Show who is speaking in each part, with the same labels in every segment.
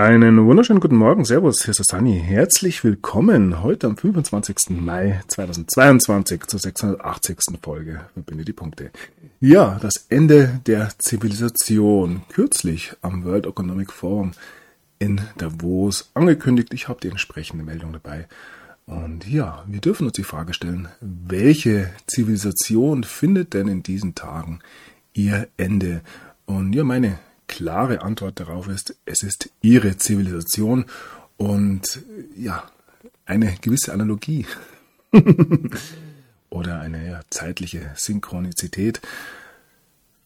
Speaker 1: Einen wunderschönen guten Morgen, Servus, hier ist Sani. Herzlich willkommen heute am 25. Mai 2022 zur 680. Folge. Verbinde die Punkte. Ja, das Ende der Zivilisation. Kürzlich am World Economic Forum in Davos angekündigt. Ich habe die entsprechende Meldung dabei. Und ja, wir dürfen uns die Frage stellen, welche Zivilisation findet denn in diesen Tagen ihr Ende? Und ja, meine klare Antwort darauf ist, es ist ihre Zivilisation und ja, eine gewisse Analogie oder eine zeitliche Synchronizität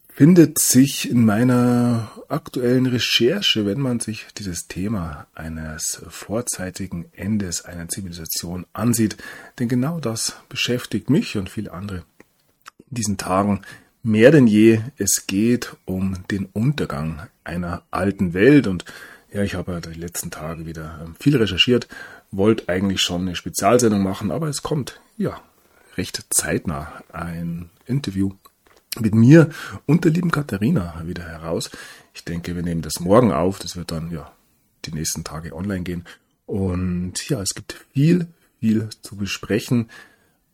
Speaker 1: findet sich in meiner aktuellen Recherche, wenn man sich dieses Thema eines vorzeitigen Endes einer Zivilisation ansieht. Denn genau das beschäftigt mich und viele andere in diesen Tagen mehr denn je, es geht um den Untergang einer alten Welt und ja, ich habe die letzten Tage wieder ähm, viel recherchiert, wollte eigentlich schon eine Spezialsendung machen, aber es kommt, ja, recht zeitnah ein Interview mit mir und der lieben Katharina wieder heraus. Ich denke, wir nehmen das morgen auf, das wird dann, ja, die nächsten Tage online gehen. Und ja, es gibt viel, viel zu besprechen.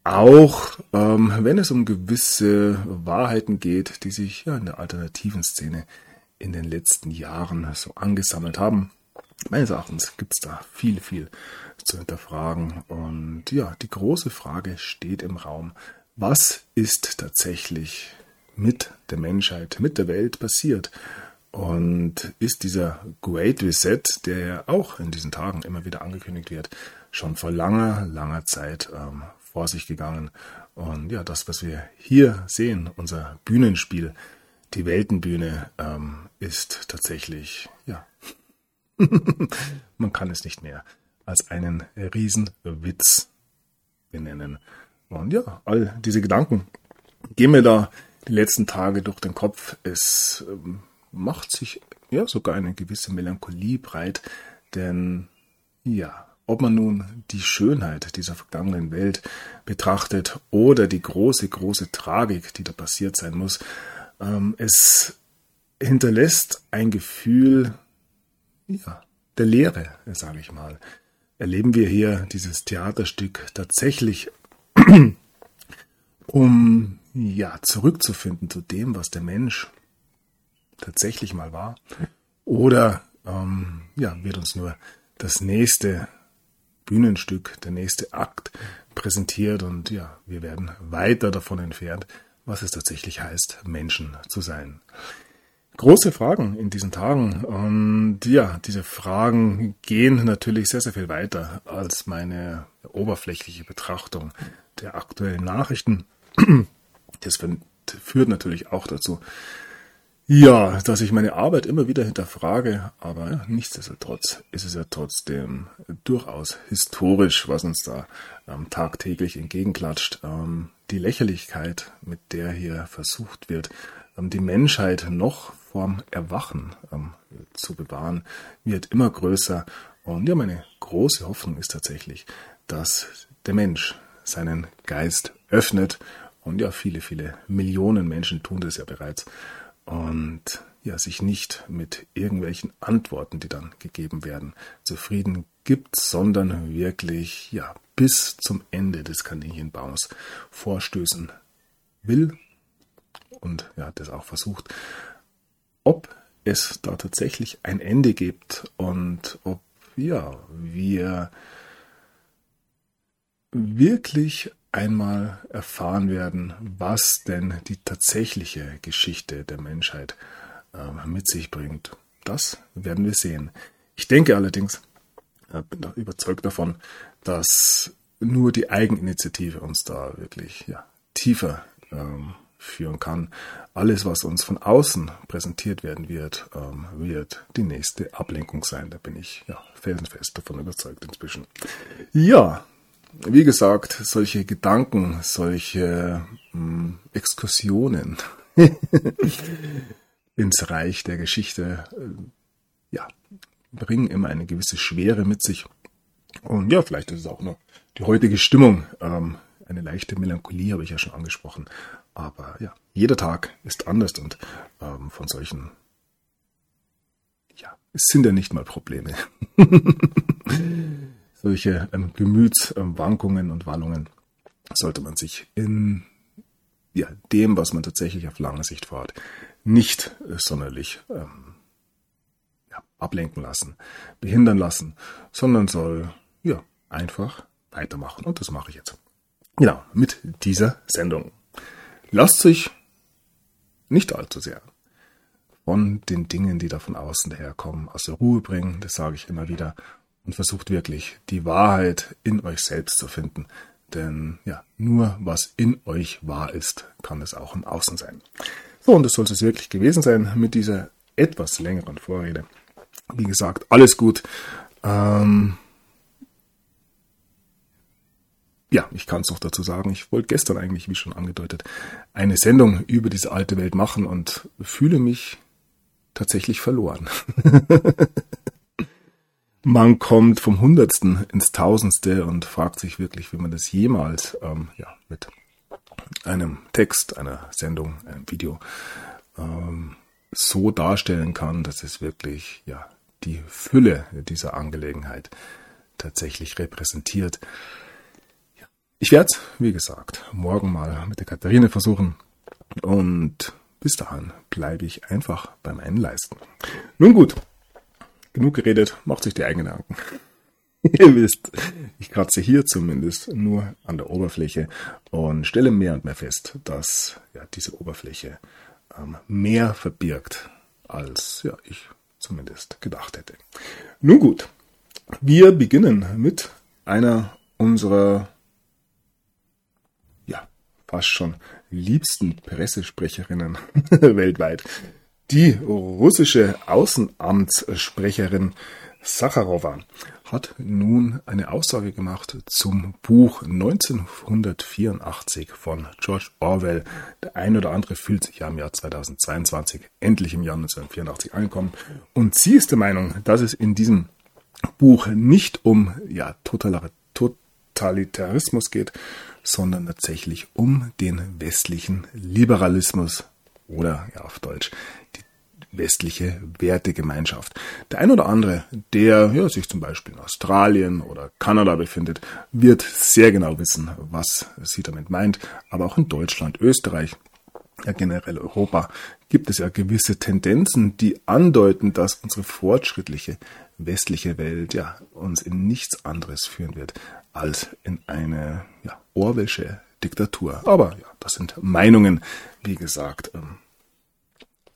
Speaker 1: Auch ähm, wenn es um gewisse Wahrheiten geht, die sich ja in der alternativen Szene in den letzten Jahren so angesammelt haben. Meines Erachtens gibt es da viel, viel zu hinterfragen. Und ja, die große Frage steht im Raum, was ist tatsächlich mit der Menschheit, mit der Welt passiert? Und ist dieser Great Reset, der ja auch in diesen Tagen immer wieder angekündigt wird, schon vor langer, langer Zeit ähm, vor sich gegangen. Und ja, das, was wir hier sehen, unser Bühnenspiel, die Weltenbühne, ähm, ist tatsächlich, ja, man kann es nicht mehr als einen Riesenwitz benennen. Und ja, all diese Gedanken gehen mir da die letzten Tage durch den Kopf. Es ähm, macht sich ja sogar eine gewisse Melancholie breit, denn ja, ob man nun die Schönheit dieser vergangenen Welt betrachtet oder die große, große Tragik, die da passiert sein muss, ähm, es hinterlässt ein Gefühl ja, der Leere, sage ich mal. Erleben wir hier dieses Theaterstück tatsächlich, um ja zurückzufinden zu dem, was der Mensch tatsächlich mal war, oder ähm, ja wird uns nur das nächste Bühnenstück, der nächste Akt präsentiert und ja, wir werden weiter davon entfernt, was es tatsächlich heißt, Menschen zu sein. Große Fragen in diesen Tagen und ja, diese Fragen gehen natürlich sehr, sehr viel weiter als meine oberflächliche Betrachtung der aktuellen Nachrichten. Das führt natürlich auch dazu, ja, dass ich meine Arbeit immer wieder hinterfrage, aber nichtsdestotrotz ist es ja trotzdem durchaus historisch, was uns da ähm, tagtäglich entgegenklatscht. Ähm, die Lächerlichkeit, mit der hier versucht wird, ähm, die Menschheit noch vorm Erwachen ähm, zu bewahren, wird immer größer. Und ja, meine große Hoffnung ist tatsächlich, dass der Mensch seinen Geist öffnet. Und ja, viele, viele Millionen Menschen tun das ja bereits und ja, sich nicht mit irgendwelchen Antworten, die dann gegeben werden, zufrieden gibt, sondern wirklich ja bis zum Ende des Kaninchenbaums vorstößen will und ja, das auch versucht, ob es da tatsächlich ein Ende gibt und ob ja, wir wirklich einmal erfahren werden, was denn die tatsächliche Geschichte der Menschheit äh, mit sich bringt. Das werden wir sehen. Ich denke allerdings, äh, bin da überzeugt davon, dass nur die Eigeninitiative uns da wirklich ja, tiefer ähm, führen kann. Alles, was uns von außen präsentiert werden wird, ähm, wird die nächste Ablenkung sein. Da bin ich ja felsenfest davon überzeugt inzwischen. Ja, wie gesagt, solche Gedanken, solche mh, hm, Exkursionen ins Reich der Geschichte, äh, ja, bringen immer eine gewisse Schwere mit sich. Und ja, vielleicht ist es auch nur die heutige Stimmung. Ähm, eine leichte Melancholie habe ich ja schon angesprochen. Aber ja, jeder Tag ist anders und ähm, von solchen ja, es sind ja nicht mal Probleme. Solche ähm, Gemütswankungen und Wallungen sollte man sich in ja, dem, was man tatsächlich auf lange Sicht vorhat, nicht äh, sonderlich ähm, ja, ablenken lassen, behindern lassen, sondern soll ja einfach weitermachen. Und das mache ich jetzt. Genau, mit dieser Sendung. Lasst sich nicht allzu sehr von den Dingen, die da von außen daherkommen, aus der Ruhe bringen, das sage ich immer wieder, und versucht wirklich die Wahrheit in euch selbst zu finden. Denn ja, nur was in euch wahr ist, kann es auch im Außen sein. So, und das soll es wirklich gewesen sein mit dieser etwas längeren Vorrede. Wie gesagt, alles gut. Ähm, ja, ich kann es noch dazu sagen, ich wollte gestern eigentlich, wie schon angedeutet, eine Sendung über diese alte Welt machen und fühle mich tatsächlich verloren. man kommt vom Hundertsten ins Tausendste und fragt sich wirklich, wie man das jemals ähm, ja, mit einem Text, einer Sendung, einem Video ähm, so darstellen kann, dass es wirklich ja die Fülle dieser Angelegenheit tatsächlich repräsentiert. Ich werde wie gesagt, morgen mal mit der Katharine versuchen und bis dahin bleibe ich einfach bei meinen Leisten. Nun gut, genug geredet, macht sich die eigenen Gedanken. Ihr wisst, ich kratze hier zumindest nur an der Oberfläche und stelle mehr und mehr fest, dass ja, diese Oberfläche ähm, mehr verbirgt, als ja, ich zumindest gedacht hätte. Nun gut, wir beginnen mit einer unserer fast schon liebsten Pressesprecherinnen weltweit. Die russische Außenamtssprecherin Sacharowa hat nun eine Aussage gemacht zum Buch 1984 von George Orwell. Der ein oder andere fühlt sich ja im Jahr 2022 endlich im Jahr 1984 angekommen. Und sie ist der Meinung, dass es in diesem Buch nicht um ja, Totalitarismus geht, sondern tatsächlich um den westlichen Liberalismus oder ja auf Deutsch die westliche Wertegemeinschaft. Der ein oder andere, der ja, sich zum Beispiel in Australien oder Kanada befindet, wird sehr genau wissen, was sie damit meint. Aber auch in Deutschland, Österreich, ja generell Europa, gibt es ja gewisse Tendenzen, die andeuten, dass unsere fortschrittliche westliche Welt ja uns in nichts anderes führen wird als in eine ja, Orwellsche Diktatur. Aber ja, das sind Meinungen, wie gesagt. Ähm,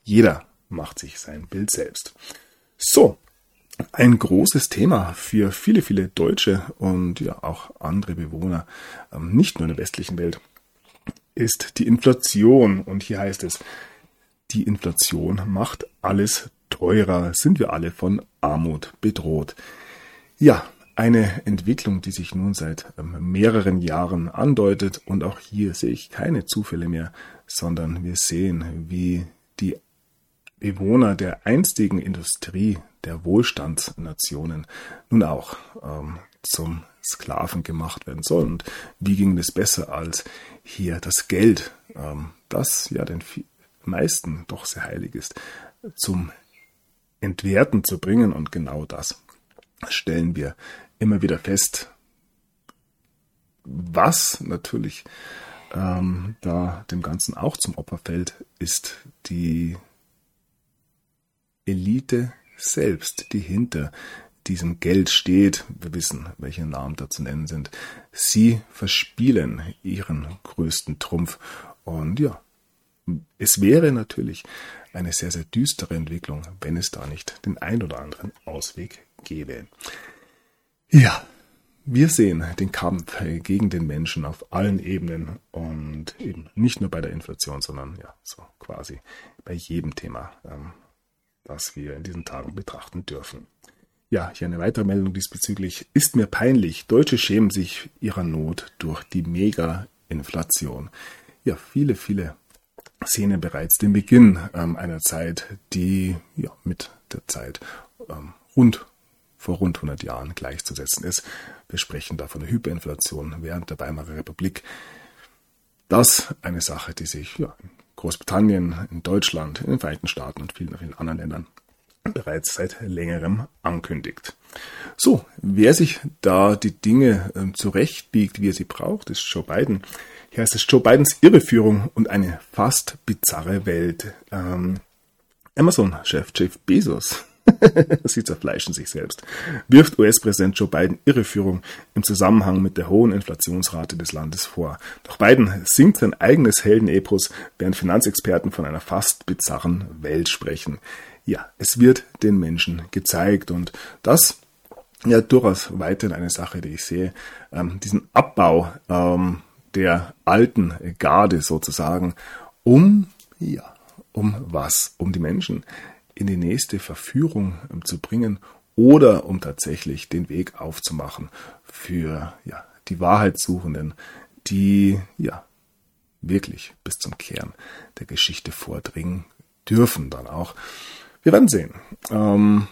Speaker 1: jeder macht sich sein Bild selbst. So, ein großes Thema für viele, viele Deutsche und ja auch andere Bewohner, ähm, nicht nur in der westlichen Welt, ist die Inflation. Und hier heißt es, die Inflation macht alles teurer, sind wir alle von Armut bedroht. Ja, eine Entwicklung, die sich nun seit ähm, mehreren Jahren andeutet und auch hier sehe ich keine Zufälle mehr, sondern wir sehen, wie Bewohner der einstigen Industrie der Wohlstandsnationen nun auch ähm, zum Sklaven gemacht werden sollen. Und wie ging es besser als hier das Geld, ähm, das ja den meisten doch sehr heilig ist, zum Entwerten zu bringen und genau das stellen wir immer wieder fest, was natürlich ähm, da dem Ganzen auch zum Opfer fällt, ist die Elite selbst, die hinter diesem Geld steht. Wir wissen, welche Namen da zu nennen sind. Sie verspielen ihren größten Trumpf. Und ja, es wäre natürlich eine sehr, sehr düstere Entwicklung, wenn es da nicht den ein oder anderen Ausweg gäbe. Ja, wir sehen den Kampf gegen den Menschen auf allen Ebenen und eben nicht nur bei der Inflation, sondern ja, so quasi bei jedem Thema, ähm, das wir in diesen Tagen betrachten dürfen. Ja, hier eine weitere Meldung diesbezüglich. Ist mir peinlich. Deutsche schämen sich ihrer Not durch die Mega-Inflation. Ja, viele, viele sehen bereits den Beginn ähm, einer Zeit, die ja, mit der Zeit ähm, rund vor rund 100 Jahren gleichzusetzen ist. Wir sprechen da von der Hyperinflation während der Weimarer Republik. Das eine Sache, die sich ja, Großbritannien, in Deutschland, in den Vereinigten Staaten und vielen, vielen anderen Ländern bereits seit längerem ankündigt. So, wer sich da die Dinge äh, zurechtbiegt, wie er sie braucht, ist Joe Biden. Hier heißt es Joe Bidens Irreführung und eine fast bizarre Welt. Ähm, Amazon-Chef Jeff Bezos Sie zerfleischen sich selbst. Wirft US-Präsident Joe Biden Irreführung im Zusammenhang mit der hohen Inflationsrate des Landes vor. Doch Biden singt sein eigenes Heldenepos, während Finanzexperten von einer fast bizarren Welt sprechen. Ja, es wird den Menschen gezeigt und das ja durchaus weiterhin eine Sache, die ich sehe. Ähm, diesen Abbau ähm, der alten Garde sozusagen, um ja, um was? Um die Menschen in die nächste Verführung ähm, zu bringen oder um tatsächlich den Weg aufzumachen für ja, die Wahrheitssuchenden, die ja wirklich bis zum Kern der Geschichte vordringen dürfen dann auch. Wir werden sehen. Ähm,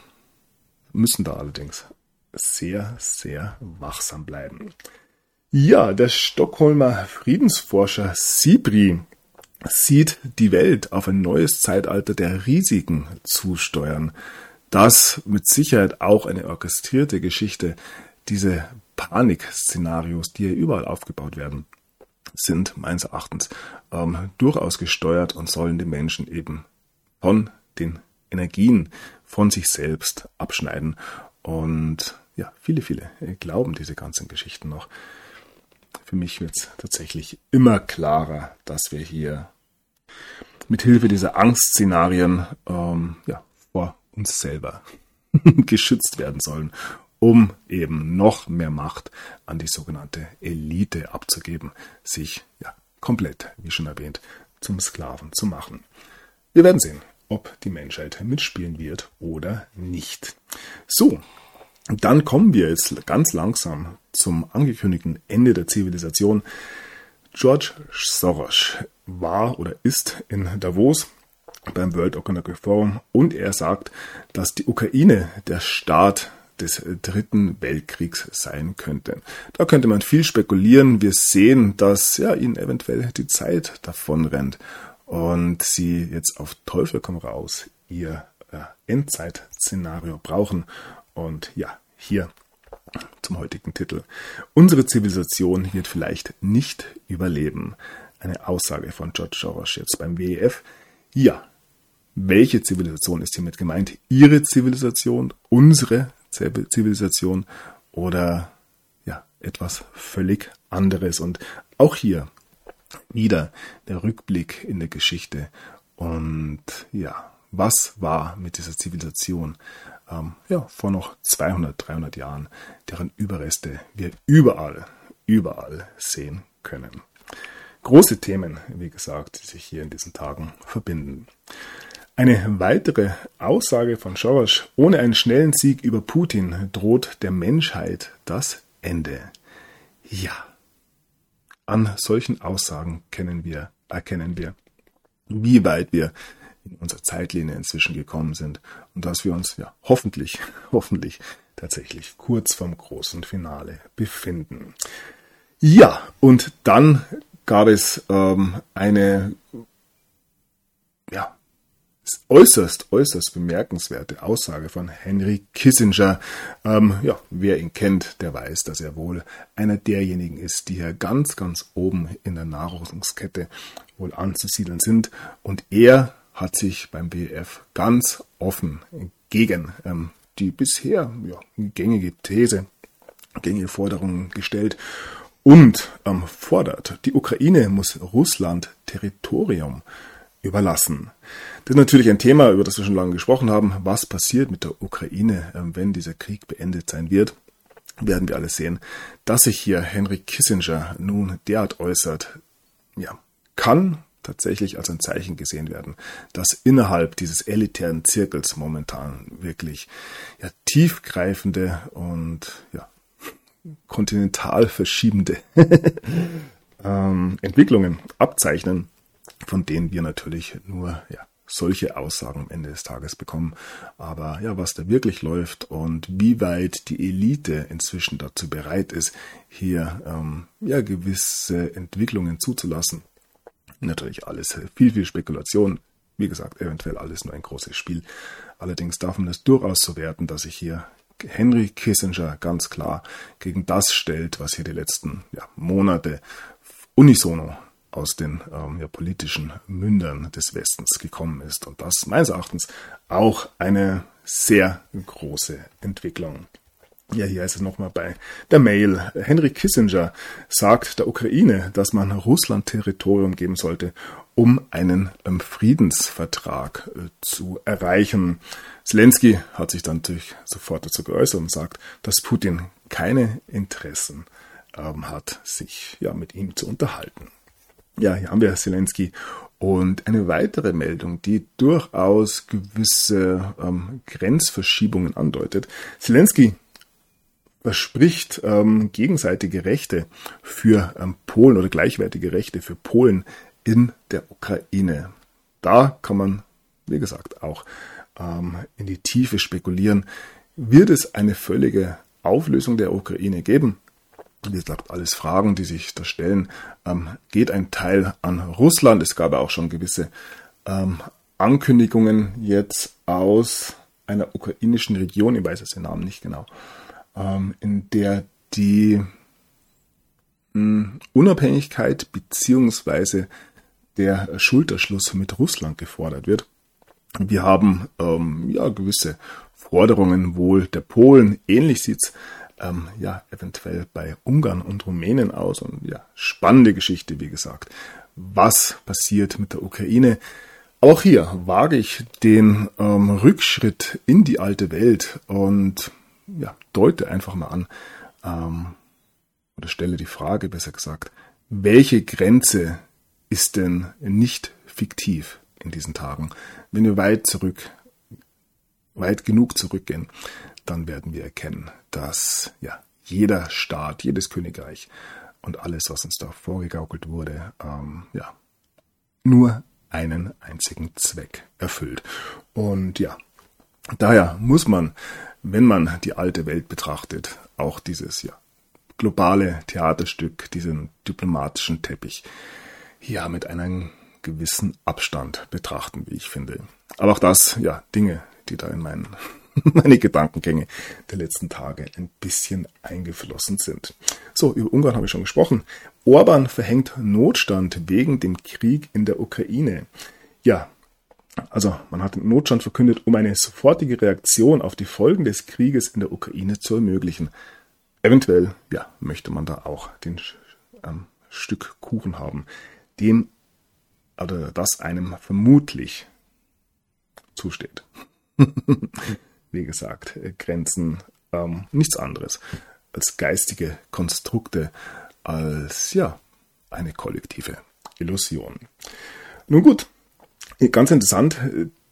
Speaker 1: müssen da allerdings sehr, sehr wachsam bleiben. Ja, der Stockholmer Friedensforscher Sibri sieht die Welt auf ein neues Zeitalter der Risiken zusteuern. Das mit Sicherheit auch eine orchestrierte Geschichte. Diese Panikszenarios, die hier überall aufgebaut werden, sind meines Erachtens ähm, durchaus gesteuert und sollen die Menschen eben von den Energien von sich selbst abschneiden. Und ja, viele, viele glauben diese ganzen Geschichten noch. Für mich wird es tatsächlich immer klarer, dass wir hier mit Hilfe dieser Angstszenarien ähm, ja, vor uns selber geschützt werden sollen, um eben noch mehr Macht an die sogenannte Elite abzugeben, sich ja komplett, wie schon erwähnt, zum Sklaven zu machen. Wir werden sehen, ob die Menschheit mitspielen wird oder nicht. So, dann kommen wir jetzt ganz langsam zum angekündigten Ende der Zivilisation. George Soros war oder ist in Davos beim World Economic Forum und er sagt, dass die Ukraine der Staat des dritten Weltkriegs sein könnte. Da könnte man viel spekulieren. Wir sehen, dass ja ihnen eventuell die Zeit davon rennt und sie jetzt auf Teufel komm raus ihr äh, Endzeitszenario brauchen. Und ja, hier zum heutigen Titel. Unsere Zivilisation wird vielleicht nicht überleben. Eine Aussage von George Soros jetzt beim WEF. Ja, welche Zivilisation ist hiermit gemeint? Ihre Zivilisation, unsere Zivilisation oder ja, etwas völlig anderes. Und auch hier wieder der Rückblick in der Geschichte. Und ja, was war mit dieser Zivilisation ähm, ja, vor noch 200, 300 Jahren, deren Überreste wir überall, überall sehen können. Große Themen, wie gesagt, die sich hier in diesen Tagen verbinden. Eine weitere Aussage von Schauersch, ohne einen schnellen Sieg über Putin droht der Menschheit das Ende. Ja, an solchen Aussagen kennen wir, erkennen wir, wie weit wir in unserer Zeitlinie inzwischen gekommen sind und dass wir uns ja hoffentlich, hoffentlich tatsächlich kurz vom großen Finale befinden. Ja, und dann gab es ähm, eine ja, äußerst, äußerst bemerkenswerte Aussage von Henry Kissinger. Ähm, ja, wer ihn kennt, der weiß, dass er wohl einer derjenigen ist, die hier ganz, ganz oben in der Nahrungskette wohl anzusiedeln sind. Und er hat sich beim BF ganz offen gegen ähm, die bisher ja, gängige These, gängige Forderungen gestellt und ähm, fordert, die Ukraine muss Russland Territorium überlassen. Das ist natürlich ein Thema, über das wir schon lange gesprochen haben. Was passiert mit der Ukraine, ähm, wenn dieser Krieg beendet sein wird? Werden wir alles sehen. Dass sich hier Henry Kissinger nun derart äußert, ja, kann tatsächlich als ein Zeichen gesehen werden, dass innerhalb dieses elitären Zirkels momentan wirklich ja, tiefgreifende und ja, kontinental verschiebende ähm, Entwicklungen abzeichnen, von denen wir natürlich nur ja, solche Aussagen am Ende des Tages bekommen. Aber ja, was da wirklich läuft und wie weit die Elite inzwischen dazu bereit ist, hier ähm, ja gewisse Entwicklungen zuzulassen, Natürlich alles viel, viel Spekulation. wie gesagt, eventuell alles nur ein großes Spiel. Allerdings darf man es durchaus so werten, dass sich hier Henry Kissinger ganz klar gegen das stellt, was hier die letzten ja, Monate unisono aus den ähm, ja, politischen Mündern des Westens gekommen ist. Und das meines Erachtens auch eine sehr große Entwicklung. Ja, hier ist es nochmal bei der Mail. Henry Kissinger sagt der Ukraine, dass man Russland Territorium geben sollte, um einen ähm, Friedensvertrag äh, zu erreichen. Zelensky hat sich dann natürlich sofort dazu geäußert und sagt, dass Putin keine Interessen ähm, hat, sich ja mit ihm zu unterhalten. Ja, hier haben wir Zelensky. Und eine weitere Meldung, die durchaus gewisse ähm, Grenzverschiebungen andeutet. Zelensky verspricht ähm, gegenseitige Rechte für ähm, Polen oder gleichwertige Rechte für Polen in der Ukraine. Da kann man, wie gesagt, auch ähm, in die Tiefe spekulieren. Wird es eine völlige Auflösung der Ukraine geben? Wie gesagt, alles Fragen, die sich da stellen. Ähm, geht ein Teil an Russland? Es gab auch schon gewisse ähm, Ankündigungen jetzt aus einer ukrainischen Region, ich weiß jetzt den Namen nicht genau, ähm, in der die mh, hm, Unabhängigkeit beziehungsweise der Schulterschluss mit Russland gefordert wird. Wir haben ähm, ja gewisse Forderungen wohl der Polen. Ähnlich sieht's ähm, ja eventuell bei Ungarn und Rumänien aus. Und ja, spannende Geschichte, wie gesagt. Was passiert mit der Ukraine? Auch hier wage ich den ähm, Rückschritt in die alte Welt und ja, deute einfach mal an ähm, oder stelle die Frage, besser gesagt, welche Grenze ist denn nicht fiktiv in diesen Tagen? Wenn wir weit zurück, weit genug zurückgehen, dann werden wir erkennen, dass ja jeder Staat, jedes Königreich und alles, was uns da vorgegaukelt wurde, ähm, ja, nur einen einzigen Zweck erfüllt. Und ja, daher muss man, wenn man die alte Welt betrachtet, auch dieses ja globale Theaterstück, diesen diplomatischen Teppich, ja mit einem gewissen Abstand betrachten, wie ich finde. Aber auch das, ja, Dinge, die da in meinen, meine Gedankengänge der letzten Tage ein bisschen eingeflossen sind. So, über Ungarn habe ich schon gesprochen. Orban verhängt Notstand wegen dem Krieg in der Ukraine. Ja, also man hat den Notstand verkündet, um eine sofortige Reaktion auf die Folgen des Krieges in der Ukraine zu ermöglichen. Eventuell, ja, möchte man da auch den ähm, Stück Kuchen haben dem oder das einem vermutlich zusteht. Wie gesagt, Grenzen ähm, nichts anderes als geistige Konstrukte, als ja eine kollektive Illusion. Nun gut, ganz interessant,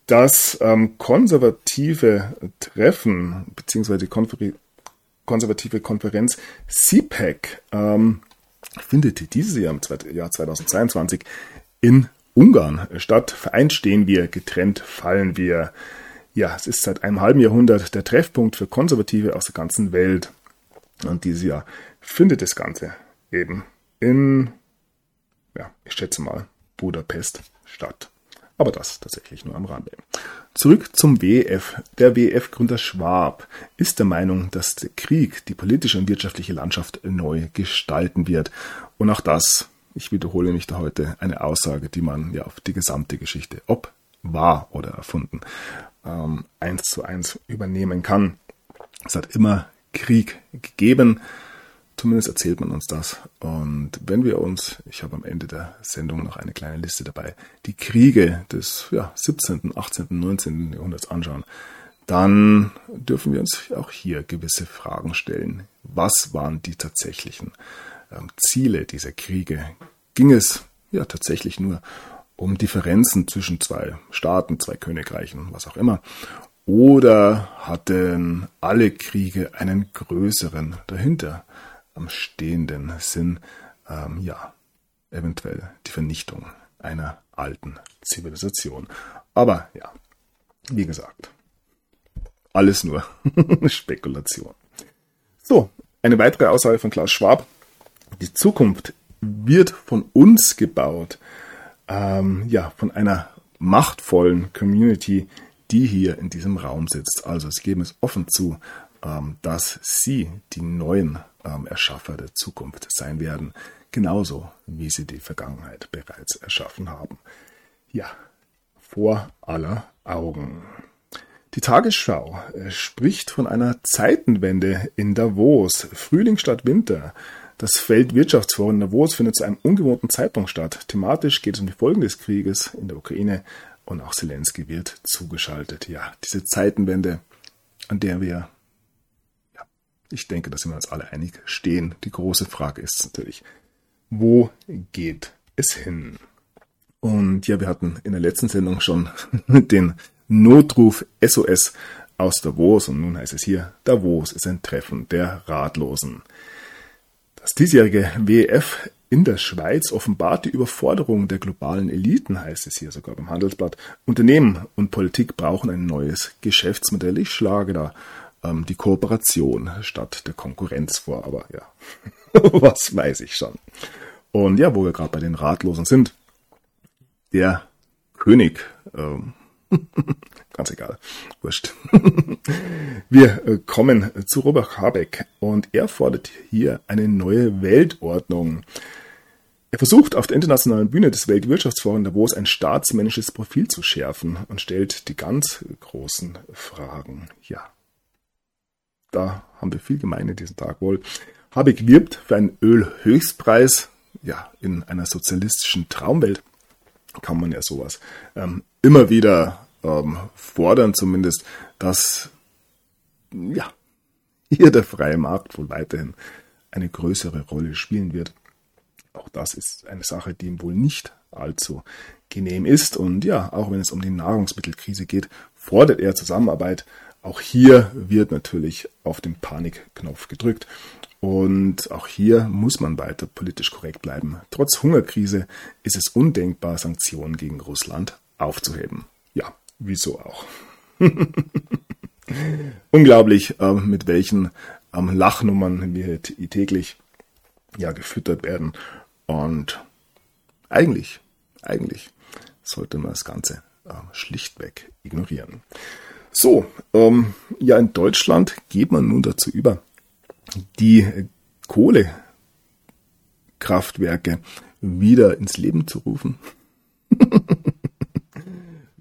Speaker 1: das ähm, konservative Treffen beziehungsweise die konservative Konferenz CPAC e ähm, findet dieses Jahr im Jahr 2022 in Ungarn statt. Vereint stehen wir, getrennt fallen wir. Ja, es ist seit einem halben Jahrhundert der Treffpunkt für Konservative aus der ganzen Welt. Und dieses Jahr findet das Ganze eben in, ja, ich schätze mal, Budapest statt. Aber das tatsächlich nur am Rande. Zurück zum WEF. Der WEF-Gründer Schwab ist der Meinung, dass der Krieg die politische und wirtschaftliche Landschaft neu gestalten wird. Und auch das, ich wiederhole mich da heute, eine Aussage, die man ja auf die gesamte Geschichte, ob wahr oder erfunden, ähm, eins zu eins übernehmen kann. Es hat immer Krieg gegeben. Zumindest erzählt man uns das. Und wenn wir uns, ich habe am Ende der Sendung noch eine kleine Liste dabei, die Kriege des ja, 17., 18., 19. Jahrhunderts anschauen, dann dürfen wir uns auch hier gewisse Fragen stellen. Was waren die tatsächlichen ähm, Ziele dieser Kriege? Ging es ja tatsächlich nur um Differenzen zwischen zwei Staaten, zwei Königreichen, was auch immer? Oder hatten alle Kriege einen größeren dahinter? Am stehenden Sinn, ähm, ja, eventuell die Vernichtung einer alten Zivilisation. Aber ja, wie gesagt, alles nur Spekulation. So, eine weitere Aussage von Klaus Schwab. Die Zukunft wird von uns gebaut. Ähm, ja, von einer machtvollen Community, die hier in diesem Raum sitzt. Also sie geben es offen zu, ähm, dass sie die neuen ähm, Erschaffer der Zukunft sein werden, genauso wie sie die Vergangenheit bereits erschaffen haben. Ja, vor aller Augen. Die Tagesschau äh, spricht von einer Zeitenwende in Davos, Frühling statt Winter. Das Weltwirtschaftsforum Davos findet zu einem ungewohnten Zeitpunkt statt. Thematisch geht es um die Folgen des Krieges in der Ukraine und auch Zelensky wird zugeschaltet. Ja, diese Zeitenwende, an der wir, ich denke, da sind wir uns alle einig, stehen. Die große Frage ist natürlich, wo geht es hin? Und ja, wir hatten in der letzten Sendung schon den Notruf SOS aus Davos und nun heißt es hier, Davos ist ein Treffen der Ratlosen. Das diesjährige WEF in der Schweiz offenbart die Überforderung der globalen Eliten, heißt es hier sogar beim Handelsblatt. Unternehmen und Politik brauchen ein neues Geschäftsmodell. Ich schlage da ähm, die Kooperation statt der Konkurrenz vor, aber ja, was weiß ich schon. Und ja, wo wir gerade bei den Ratlosen sind, der König, ähm, Ganz egal. Wurscht. Wir äh, kommen zu Robert Habeck und er fordert hier eine neue Weltordnung. Er versucht auf der internationalen Bühne des Weltwirtschaftsforums Davos ein staatsmännisches Profil zu schärfen und stellt die ganz großen Fragen. Ja, da haben wir viel gemein in diesem Tag wohl. Habeck wirbt für einen Ölhöchstpreis, ja, in einer sozialistischen Traumwelt kann man ja sowas ähm, immer wieder ähm, fordern, zumindest, dass ja, hier der freie Markt wohl weiterhin eine größere Rolle spielen wird. Auch das ist eine Sache, die ihm wohl nicht allzu genehm ist. Und ja, auch wenn es um die Nahrungsmittelkrise geht, fordert er Zusammenarbeit. Auch hier wird natürlich auf den Panikknopf gedrückt. Und auch hier muss man weiter politisch korrekt bleiben. Trotz Hungerkrise ist es undenkbar, Sanktionen gegen Russland aufzuheben. Ja, wieso auch. Unglaublich, äh, mit welchen ähm, Lachnummern wir täglich ja, gefüttert werden. Und eigentlich, eigentlich sollte man das Ganze äh, schlichtweg ignorieren. So, ähm, ja, in Deutschland geht man nun dazu über, die Kohlekraftwerke wieder ins Leben zu rufen.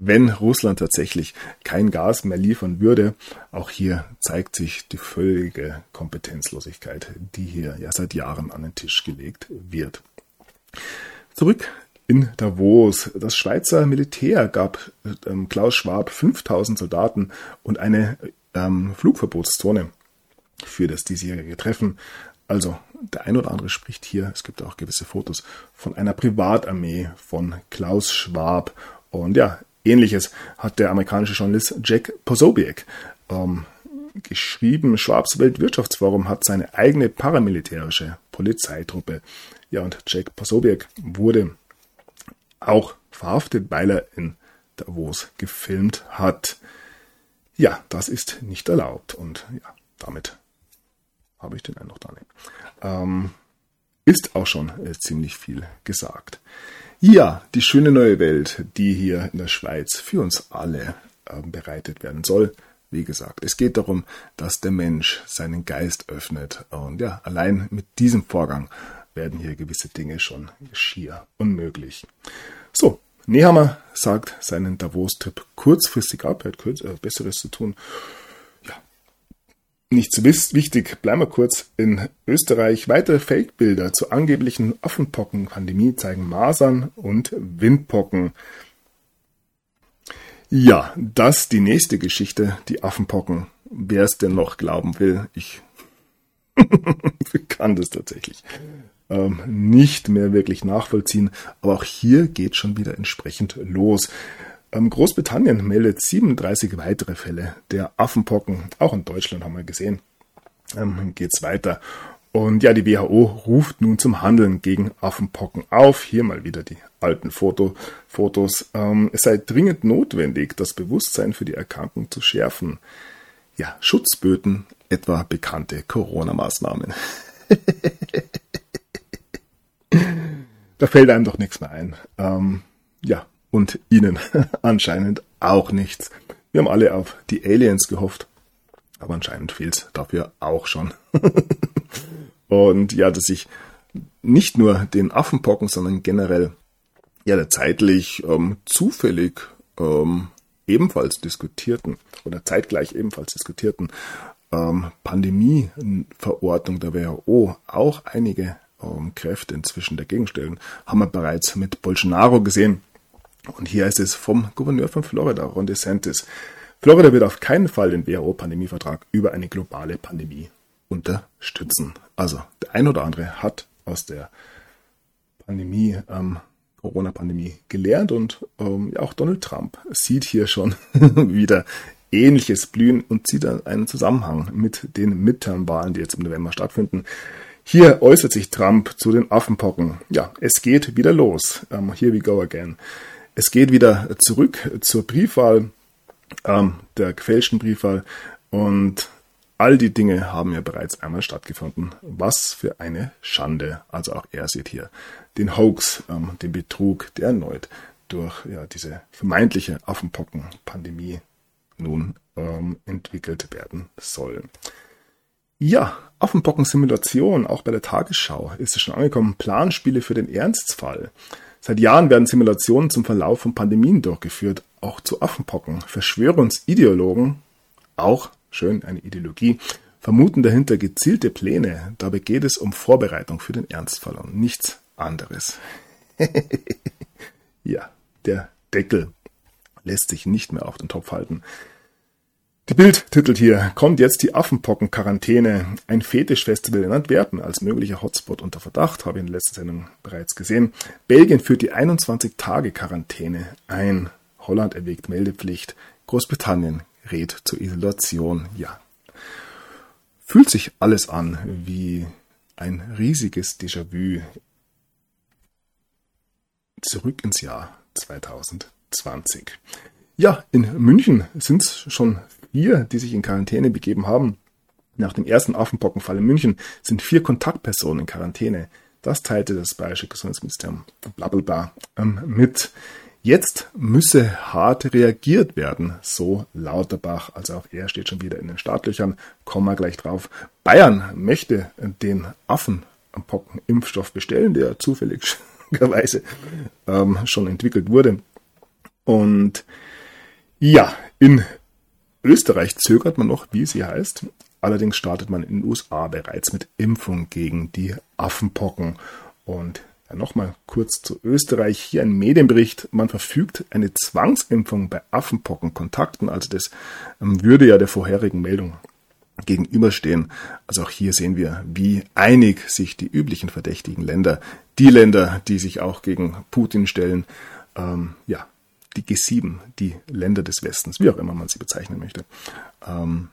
Speaker 1: Wenn Russland tatsächlich kein Gas mehr liefern würde, auch hier zeigt sich die völlige Kompetenzlosigkeit, die hier ja seit Jahren an den Tisch gelegt wird. Zurück in Davos. Das Schweizer Militär gab ähm, Klaus Schwab 5000 Soldaten und eine ähm, Flugverbotszone für das diesjährige Treffen. Also der ein oder andere spricht hier, es gibt auch gewisse Fotos von einer Privatarmee von Klaus Schwab. Und ja, ähnliches hat der amerikanische Journalist Jack Posobiec ähm, geschrieben. Schwabs Weltwirtschaftsforum hat seine eigene paramilitärische Polizeitruppe. Ja, und Jack Posobiec wurde auch verhaftet, weil er in Davos gefilmt hat. Ja, das ist nicht erlaubt und ja, damit habe ich den einen noch da nicht. Ähm, ist auch schon äh, ziemlich viel gesagt. Ja, die schöne neue Welt, die hier in der Schweiz für uns alle äh, bereitet werden soll. Wie gesagt, es geht darum, dass der Mensch seinen Geist öffnet. Und ja, allein mit diesem Vorgang werden hier gewisse Dinge schon schier unmöglich. So, Nehammer sagt seinen Davos-Trip kurzfristig ab. Er hat kurz, äh, Besseres zu tun nicht so wichtig, bleiben wir kurz in Österreich. Weitere Fake-Bilder zur angeblichen Affenpocken-Pandemie zeigen Masern und Windpocken. Ja, das die nächste Geschichte, die Affenpocken. Wer es denn noch glauben will, ich kann das tatsächlich ähm, nicht mehr wirklich nachvollziehen. Aber auch hier geht schon wieder entsprechend los. Ähm, Großbritannien meldet 37 weitere Fälle der Affenpocken. Auch in Deutschland haben wir gesehen. Ähm, geht's weiter. Und ja, die WHO ruft nun zum Handeln gegen Affenpocken auf. Hier mal wieder die alten Foto, Fotos. Ähm, es sei dringend notwendig, das Bewusstsein für die Erkrankung zu schärfen. Ja, Schutzböten, etwa bekannte Corona-Maßnahmen. da fällt einem doch nichts mehr ein. Ähm, ja, und Ihnen anscheinend auch nichts. Wir haben alle auf die Aliens gehofft, aber anscheinend fehlt dafür auch schon. und ja, dass sich nicht nur den Affenpocken, sondern generell ja zeitlich ähm, zufällig ähm, ebenfalls diskutierten oder zeitgleich ebenfalls diskutierten ähm, Pandemieverordnung der WHO auch einige ähm, Kräfte inzwischen dagegen stellen, haben wir bereits mit Bolsonaro gesehen. Und hier ist es vom Gouverneur von Florida, Ron DeSantis. Florida wird auf keinen Fall den WHO-Pandemievertrag über eine globale Pandemie unterstützen. Also der ein oder andere hat aus der Pandemie, ähm, Corona-Pandemie gelernt und ähm, ja, auch Donald Trump sieht hier schon wieder Ähnliches blühen und zieht einen Zusammenhang mit den Midterm-Wahlen, die jetzt im November stattfinden. Hier äußert sich Trump zu den Affenpocken. Ja, es geht wieder los. Um, ähm, here we go again. Es geht wieder zurück zur Briefwahl, ähm, der gefälschten Briefwahl. Und all die Dinge haben ja bereits einmal stattgefunden. Was für eine Schande. Also auch er sieht hier den Hoax, ähm, den Betrug, der erneut durch ja, diese vermeintliche Affenpocken-Pandemie nun ähm, entwickelt werden soll. Ja, Affenpocken-Simulation, auch bei der Tagesschau ist es schon angekommen. Planspiele für den Ernstfall. Seit Jahren werden Simulationen zum Verlauf von Pandemien durchgeführt, auch zu Affenpocken. Verschwörungsideologen, auch schön eine Ideologie, vermuten dahinter gezielte Pläne. Dabei geht es um Vorbereitung für den Ernstfall und nichts anderes. ja, der Deckel lässt sich nicht mehr auf den Topf halten. Die Bild titelt hier, kommt jetzt die Affenpocken-Quarantäne. Ein Fetischfestival in Antwerpen als möglicher Hotspot unter Verdacht, habe ich in der letzten Sendung bereits gesehen. Belgien führt die 21-Tage-Quarantäne ein. Holland erwägt Meldepflicht. Großbritannien rät zur Isolation. Ja. Fühlt sich alles an wie ein riesiges Déjà-vu zurück ins Jahr 2020. Ja, in München sind es schon vier, die sich in Quarantäne begeben haben. Nach dem ersten Affenpockenfall in München sind vier Kontaktpersonen in Quarantäne. Das teilte das Bayerische Gesundheitsministerium blablabla ähm, mit. Jetzt müsse hart reagiert werden, so Lauterbach. Also auch er steht schon wieder in den Startlöchern. Kommen wir gleich drauf. Bayern möchte den Affenpocken-Impfstoff bestellen, der zufälligerweise ähm, schon entwickelt wurde. Und ja, in Österreich zögert man noch, wie sie heißt. Allerdings startet man in den USA bereits mit Impfung gegen die Affenpocken. Und ja, nochmal kurz zu Österreich. Hier ein Medienbericht. Man verfügt eine Zwangsimpfung bei Affenpockenkontakten. Also das ähm, würde ja der vorherigen Meldung gegenüberstehen. Also auch hier sehen wir, wie einig sich die üblichen verdächtigen Länder, die Länder, die sich auch gegen Putin stellen, ähm, ja, die G7, die Länder des Westens, wie auch immer man sie bezeichnen möchte, ähm,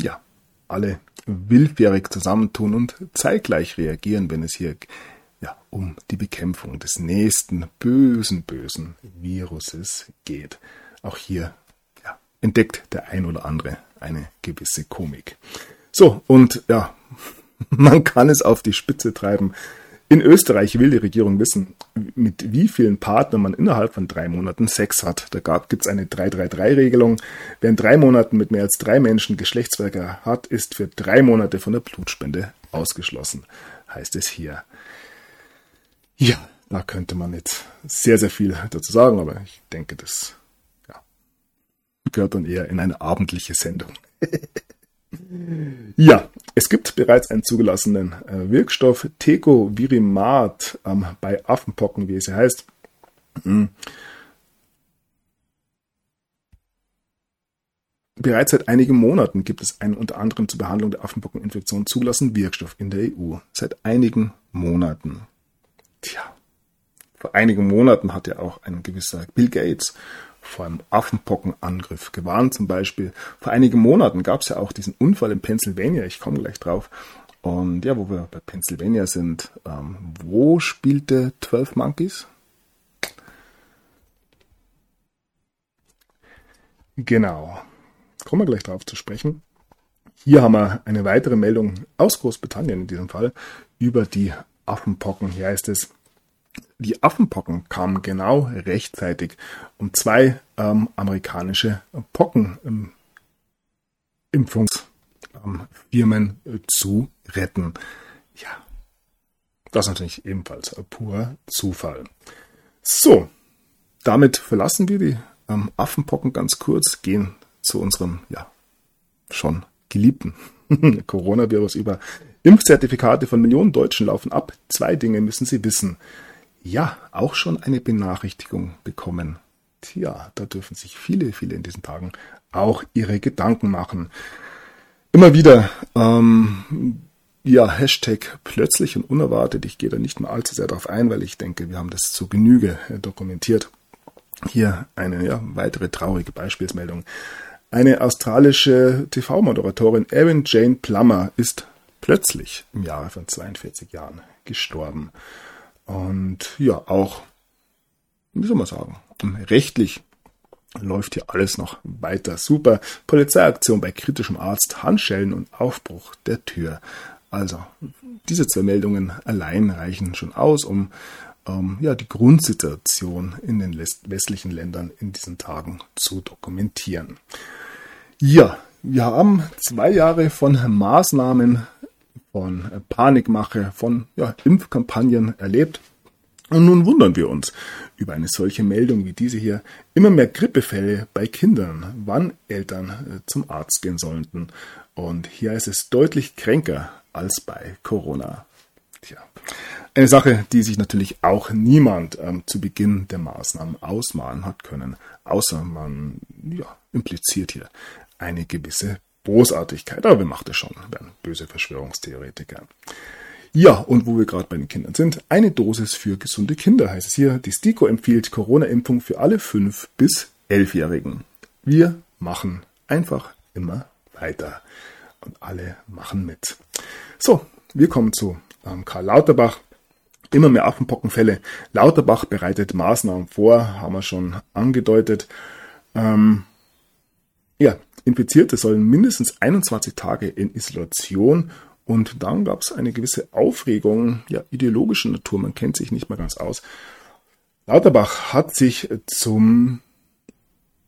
Speaker 1: ja, alle willfährig zusammentun und zeitgleich reagieren, wenn es hier ja, um die Bekämpfung des nächsten bösen, bösen Viruses geht. Auch hier ja, entdeckt der ein oder andere eine gewisse Komik. So, und ja, man kann es auf die Spitze treiben. In Österreich will die Regierung wissen, mit wie vielen Partnern man innerhalb von drei Monaten Sex hat. Da gibt es eine 333-Regelung. Wer in drei Monaten mit mehr als drei Menschen Geschlechtsverkehr hat, ist für drei Monate von der Blutspende ausgeschlossen, heißt es hier. Ja, da könnte man jetzt sehr, sehr viel dazu sagen, aber ich denke, das ja, gehört dann eher in eine abendliche Sendung. Ja, es gibt bereits einen zugelassenen äh, Wirkstoff, Tecovirimat, ähm, bei Affenpocken, wie es ja heißt. Mhm. Bereits seit einigen Monaten gibt es einen unter anderem zur Behandlung der Affenpockeninfektion zugelassenen Wirkstoff in der EU. Seit einigen Monaten. Tja, vor einigen Monaten hat ja auch ein gewisser Bill Gates vor einem Affenpockenangriff gewarnt zum Beispiel. Vor einigen Monaten gab es ja auch diesen Unfall in Pennsylvania, ich komme gleich drauf. Und ja, wo wir bei Pennsylvania sind, ähm, wo spielte 12 Monkeys? Genau. Kommen wir gleich drauf zu sprechen. Hier haben wir eine weitere Meldung aus Großbritannien in diesem Fall über die Affenpocken. Hier heißt es, Die Affenpocken kamen genau rechtzeitig, um zwei ähm, amerikanische Pockenimpfungsfirmen ähm, äh, zu retten. Ja, das ist natürlich ebenfalls pur Zufall. So, damit verlassen wir die ähm, Affenpocken ganz kurz, gehen zu unserem, ja, schon geliebten Coronavirus über. Impfzertifikate von Millionen Deutschen laufen ab. Zwei Dinge müssen Sie wissen. Ja, auch schon eine Benachrichtigung bekommen. Tja, da dürfen sich viele, viele in diesen Tagen auch ihre Gedanken machen. Immer wieder ähm, ja, Hashtag plötzlich und unerwartet. Ich gehe da nicht mehr allzu sehr darauf ein, weil ich denke, wir haben das zu Genüge äh, dokumentiert. Hier eine ja, weitere traurige Beispielsmeldung. Eine australische TV-Moderatorin Erin Jane Plummer ist plötzlich im Jahre von 42 Jahren gestorben. Und ja, auch, wie soll man sagen, rechtlich läuft hier alles noch weiter super. Polizeiaktion bei kritischem Arzt, Handschellen und Aufbruch der Tür. Also, diese zwei Meldungen allein reichen schon aus, um ähm, ja, die Grundsituation in den westlichen Ländern in diesen Tagen zu dokumentieren. Ja, wir haben zwei Jahre von Maßnahmen, von Panikmache, von ja, Impfkampagnen erlebt. Und nun wundern wir uns über eine solche Meldung wie diese hier. Immer mehr Grippefälle bei Kindern, wann Eltern äh, zum Arzt gehen sollten. Und hier ist es deutlich kränker als bei Corona. Tja. Eine Sache, die sich natürlich auch niemand ähm, zu Beginn der Maßnahmen ausmalen hat können, außer man ja, impliziert hier eine gewisse Bosartigkeit. Aber wer macht es schon? Werden böse Verschwörungstheoretiker. Ja, und wo wir gerade bei den Kindern sind, eine Dosis für gesunde Kinder heißt es hier. Die STIKO empfiehlt Corona-Impfung für alle 5- bis 11-Jährigen. Wir machen einfach immer weiter. Und alle machen mit. So, wir kommen zu ähm, Karl Lauterbach. Immer mehr Affenpockenfälle. Lauterbach bereitet Maßnahmen vor, haben wir schon angedeutet. Ähm, ja, Infizierte sollen mindestens 21 Tage in Isolation und dann gab es eine gewisse Aufregung, ja, ideologischer Natur, man kennt sich nicht mehr ganz aus. Lauterbach hat sich zum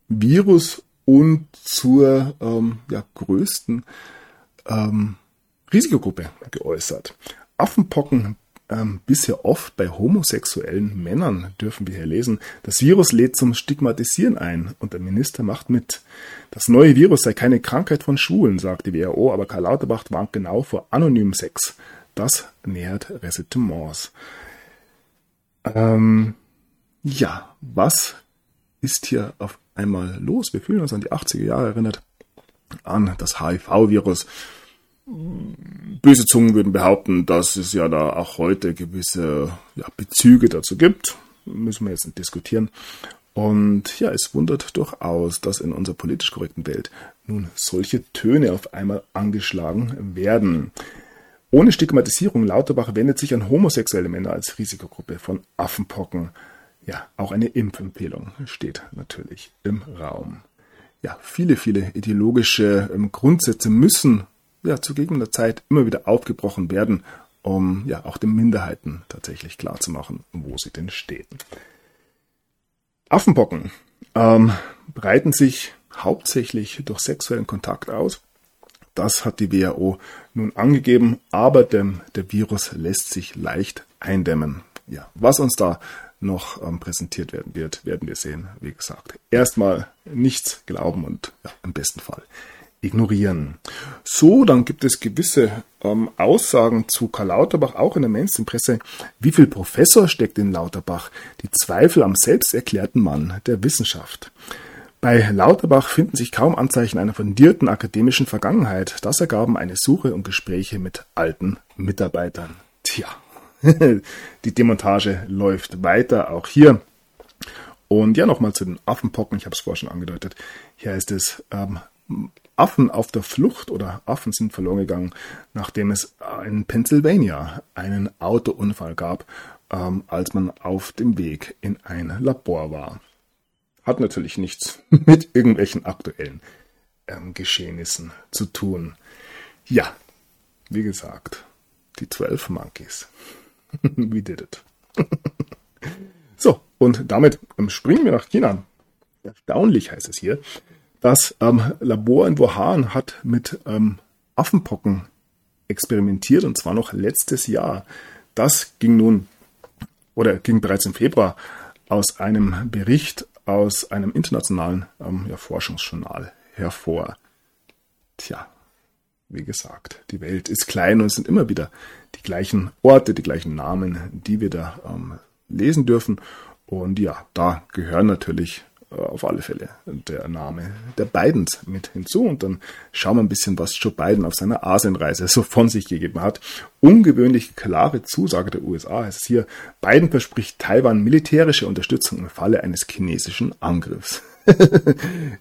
Speaker 1: Virus und zur ähm, ja, größten ähm, Risikogruppe geäußert. Affenpocken ähm, bisher oft bei homosexuellen Männern, dürfen wir hier lesen. Das Virus lädt zum Stigmatisieren ein und der Minister macht mit. Das neue Virus sei keine Krankheit von Schwulen, sagt die WHO, aber Karl Lauterbach warnt genau vor anonymen Sex. Das nähert Ressentiments. Ähm, ja, was ist hier auf einmal los? Wir fühlen uns an die 80er Jahre erinnert, an das HIV-Virus böse Zungen würden behaupten, dass es ja da auch heute gewisse ja, Bezüge dazu gibt. Müssen wir jetzt nicht diskutieren. Und ja, es wundert durchaus, dass in unserer politisch korrekten Welt nun solche Töne auf einmal angeschlagen werden. Ohne Stigmatisierung, Lauterbach wendet sich an homosexuelle Männer als Risikogruppe von Affenpocken. Ja, auch eine Impfempfehlung steht natürlich im Raum. Ja, viele, viele ideologische ähm, Grundsätze müssen ja, zu gegebener Zeit immer wieder aufgebrochen werden, um ja auch den Minderheiten tatsächlich klarzumachen, wo sie denn stehen. Affenpocken ähm, breiten sich hauptsächlich durch sexuellen Kontakt aus. Das hat die WHO nun angegeben, aber dem, der Virus lässt sich leicht eindämmen. Ja, was uns da noch ähm, präsentiert werden wird, werden wir sehen. Wie gesagt, erstmal nichts glauben und ja, im besten Fall ignorieren. So, dann gibt es gewisse ähm, Aussagen zu Karl Lauterbach, auch in der Mainstream-Presse. Wie viel Professor steckt in Lauterbach? Die Zweifel am selbsterklärten Mann der Wissenschaft. Bei Lauterbach finden sich kaum Anzeichen einer fundierten akademischen Vergangenheit. Das ergaben eine Suche und Gespräche mit alten Mitarbeitern. Tja, die Demontage läuft weiter, auch hier. Und ja, nochmal zu den Affenpocken, ich habe es vorher schon angedeutet. Hier heißt es, ähm, Affen auf der Flucht oder Affen sind verloren gegangen, nachdem es in Pennsylvania einen Autounfall gab, ähm, als man auf dem Weg in ein Labor war. Hat natürlich nichts mit irgendwelchen aktuellen ähm, Geschehnissen zu tun. Ja, wie gesagt, die zwölf Monkeys. We did it. So, und damit ähm, springen wir nach China. Erstaunlich heißt es hier. Das ähm, Labor in Wuhan hat mit ähm, Affenpocken experimentiert und zwar noch letztes Jahr. Das ging nun oder ging bereits im Februar aus einem Bericht aus einem internationalen ähm, ja, Forschungsjournal hervor. Tja, wie gesagt, die Welt ist klein und es sind immer wieder die gleichen Orte, die gleichen Namen, die wir da ähm, lesen dürfen. Und ja, da gehören natürlich auf alle Fälle der Name der Bidens mit hinzu. Und dann schauen wir ein bisschen, was Joe Biden auf seiner Asienreise so von sich gegeben hat. Ungewöhnlich klare Zusage der USA heißt es hier, Biden verspricht Taiwan militärische Unterstützung im Falle eines chinesischen Angriffs.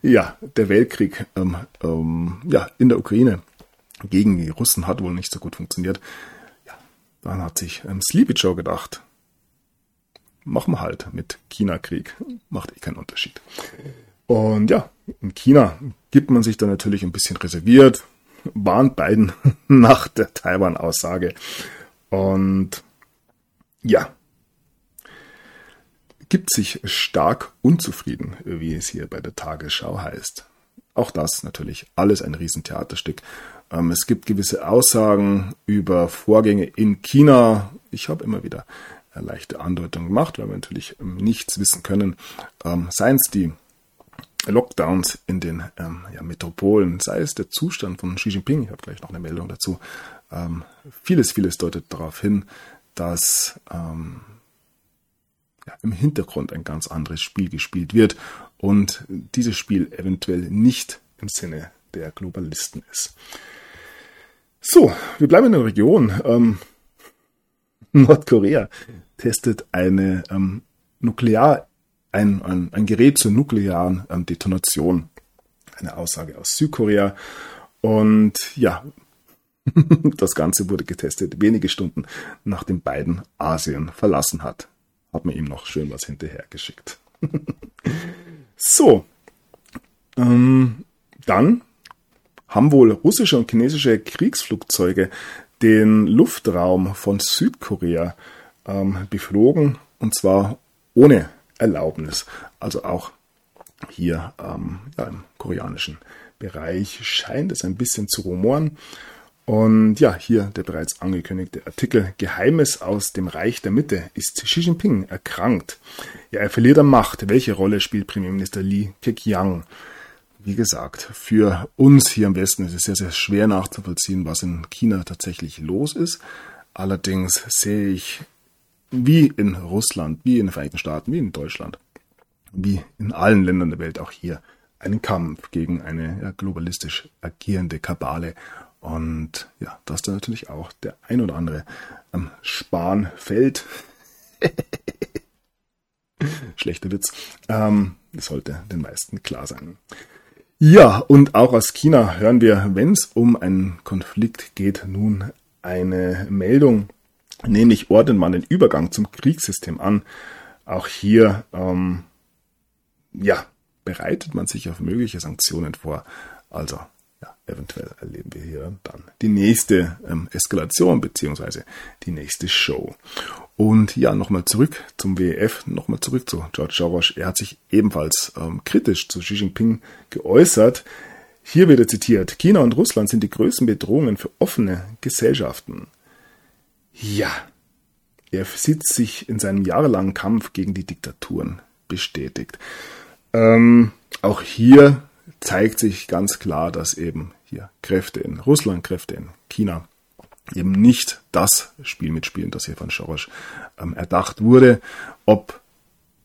Speaker 1: ja, der Weltkrieg ähm, ähm, ja, in der Ukraine gegen die Russen hat wohl nicht so gut funktioniert. Ja, dann hat sich ähm, Sleepy Joe gedacht, machen wir halt mit China-Krieg. Macht eh keinen Unterschied. Und ja, in China gibt man sich dann natürlich ein bisschen reserviert, warnt beiden nach der Taiwan-Aussage. Und ja, gibt sich stark unzufrieden, wie es hier bei der Tagesschau heißt. Auch das natürlich alles ein Riesentheaterstück. Ähm, es gibt gewisse Aussagen über Vorgänge in China. Ich habe immer wieder leichte Andeutung gemacht, weil wir natürlich ähm, nichts wissen können. Ähm, seien es die Lockdowns in den ähm, ja, Metropolen, sei es der Zustand von Xi Jinping, ich habe gleich noch eine Meldung dazu. Ähm, vieles, vieles deutet darauf hin, dass ähm, ja, im Hintergrund ein ganz anderes Spiel gespielt wird und dieses Spiel eventuell nicht im Sinne der Globalisten ist. So, wir bleiben in der Region. Ähm, Nordkorea testet eine ähm, Nuklear, ein, ein, ein, Gerät zur nuklearen ähm, Detonation. Eine Aussage aus Südkorea. Und ja, das Ganze wurde getestet wenige Stunden nachdem Biden Asien verlassen hat. Hat man ihm noch schön was hinterhergeschickt. so, ähm, dann haben wohl russische und chinesische Kriegsflugzeuge den Luftraum von Südkorea ähm, beflogen und zwar ohne Erlaubnis. Also auch hier ähm, ja, im koreanischen Bereich scheint es ein bisschen zu rumoren. Und ja, hier der bereits angekündigte Artikel Geheimes aus dem Reich der Mitte. Ist Xi Jinping erkrankt? Ja, er verliert an Macht. Welche Rolle spielt Premierminister Li Keqiang? Wie gesagt, für uns hier im Westen ist es sehr, sehr schwer nachzuvollziehen, was in China tatsächlich los ist. Allerdings sehe ich wie in Russland, wie in den Vereinigten Staaten, wie in Deutschland, wie in allen Ländern der Welt auch hier einen Kampf gegen eine ja, globalistisch agierende Kabale. Und ja, dass da natürlich auch der ein oder andere am Spahn fällt. Schlechter Witz. Ähm, das sollte den meisten klar sein. Ja, und auch aus China hören wir, wenn es um einen Konflikt geht, nun eine Meldung, nämlich ordnet man den Übergang zum Kriegssystem an. Auch hier, ähm, ja, bereitet man sich auf mögliche Sanktionen vor. Also, ja, eventuell erleben wir hier dann die nächste ähm, Eskalation beziehungsweise die nächste Show. Und ja, nochmal zurück zum WEF, nochmal zurück zu George Soros. Er hat sich ebenfalls ähm, kritisch zu Xi Jinping geäußert. Hier wird er zitiert, China und Russland sind die größten Bedrohungen für offene Gesellschaften. Ja, er sieht sich in seinem jahrelangen Kampf gegen die Diktaturen bestätigt. Ähm, auch hier zeigt sich ganz klar, dass eben hier Kräfte in Russland, Kräfte in China eben nicht das Spiel mitspielen, das hier von Soros ähm, erdacht wurde. Ob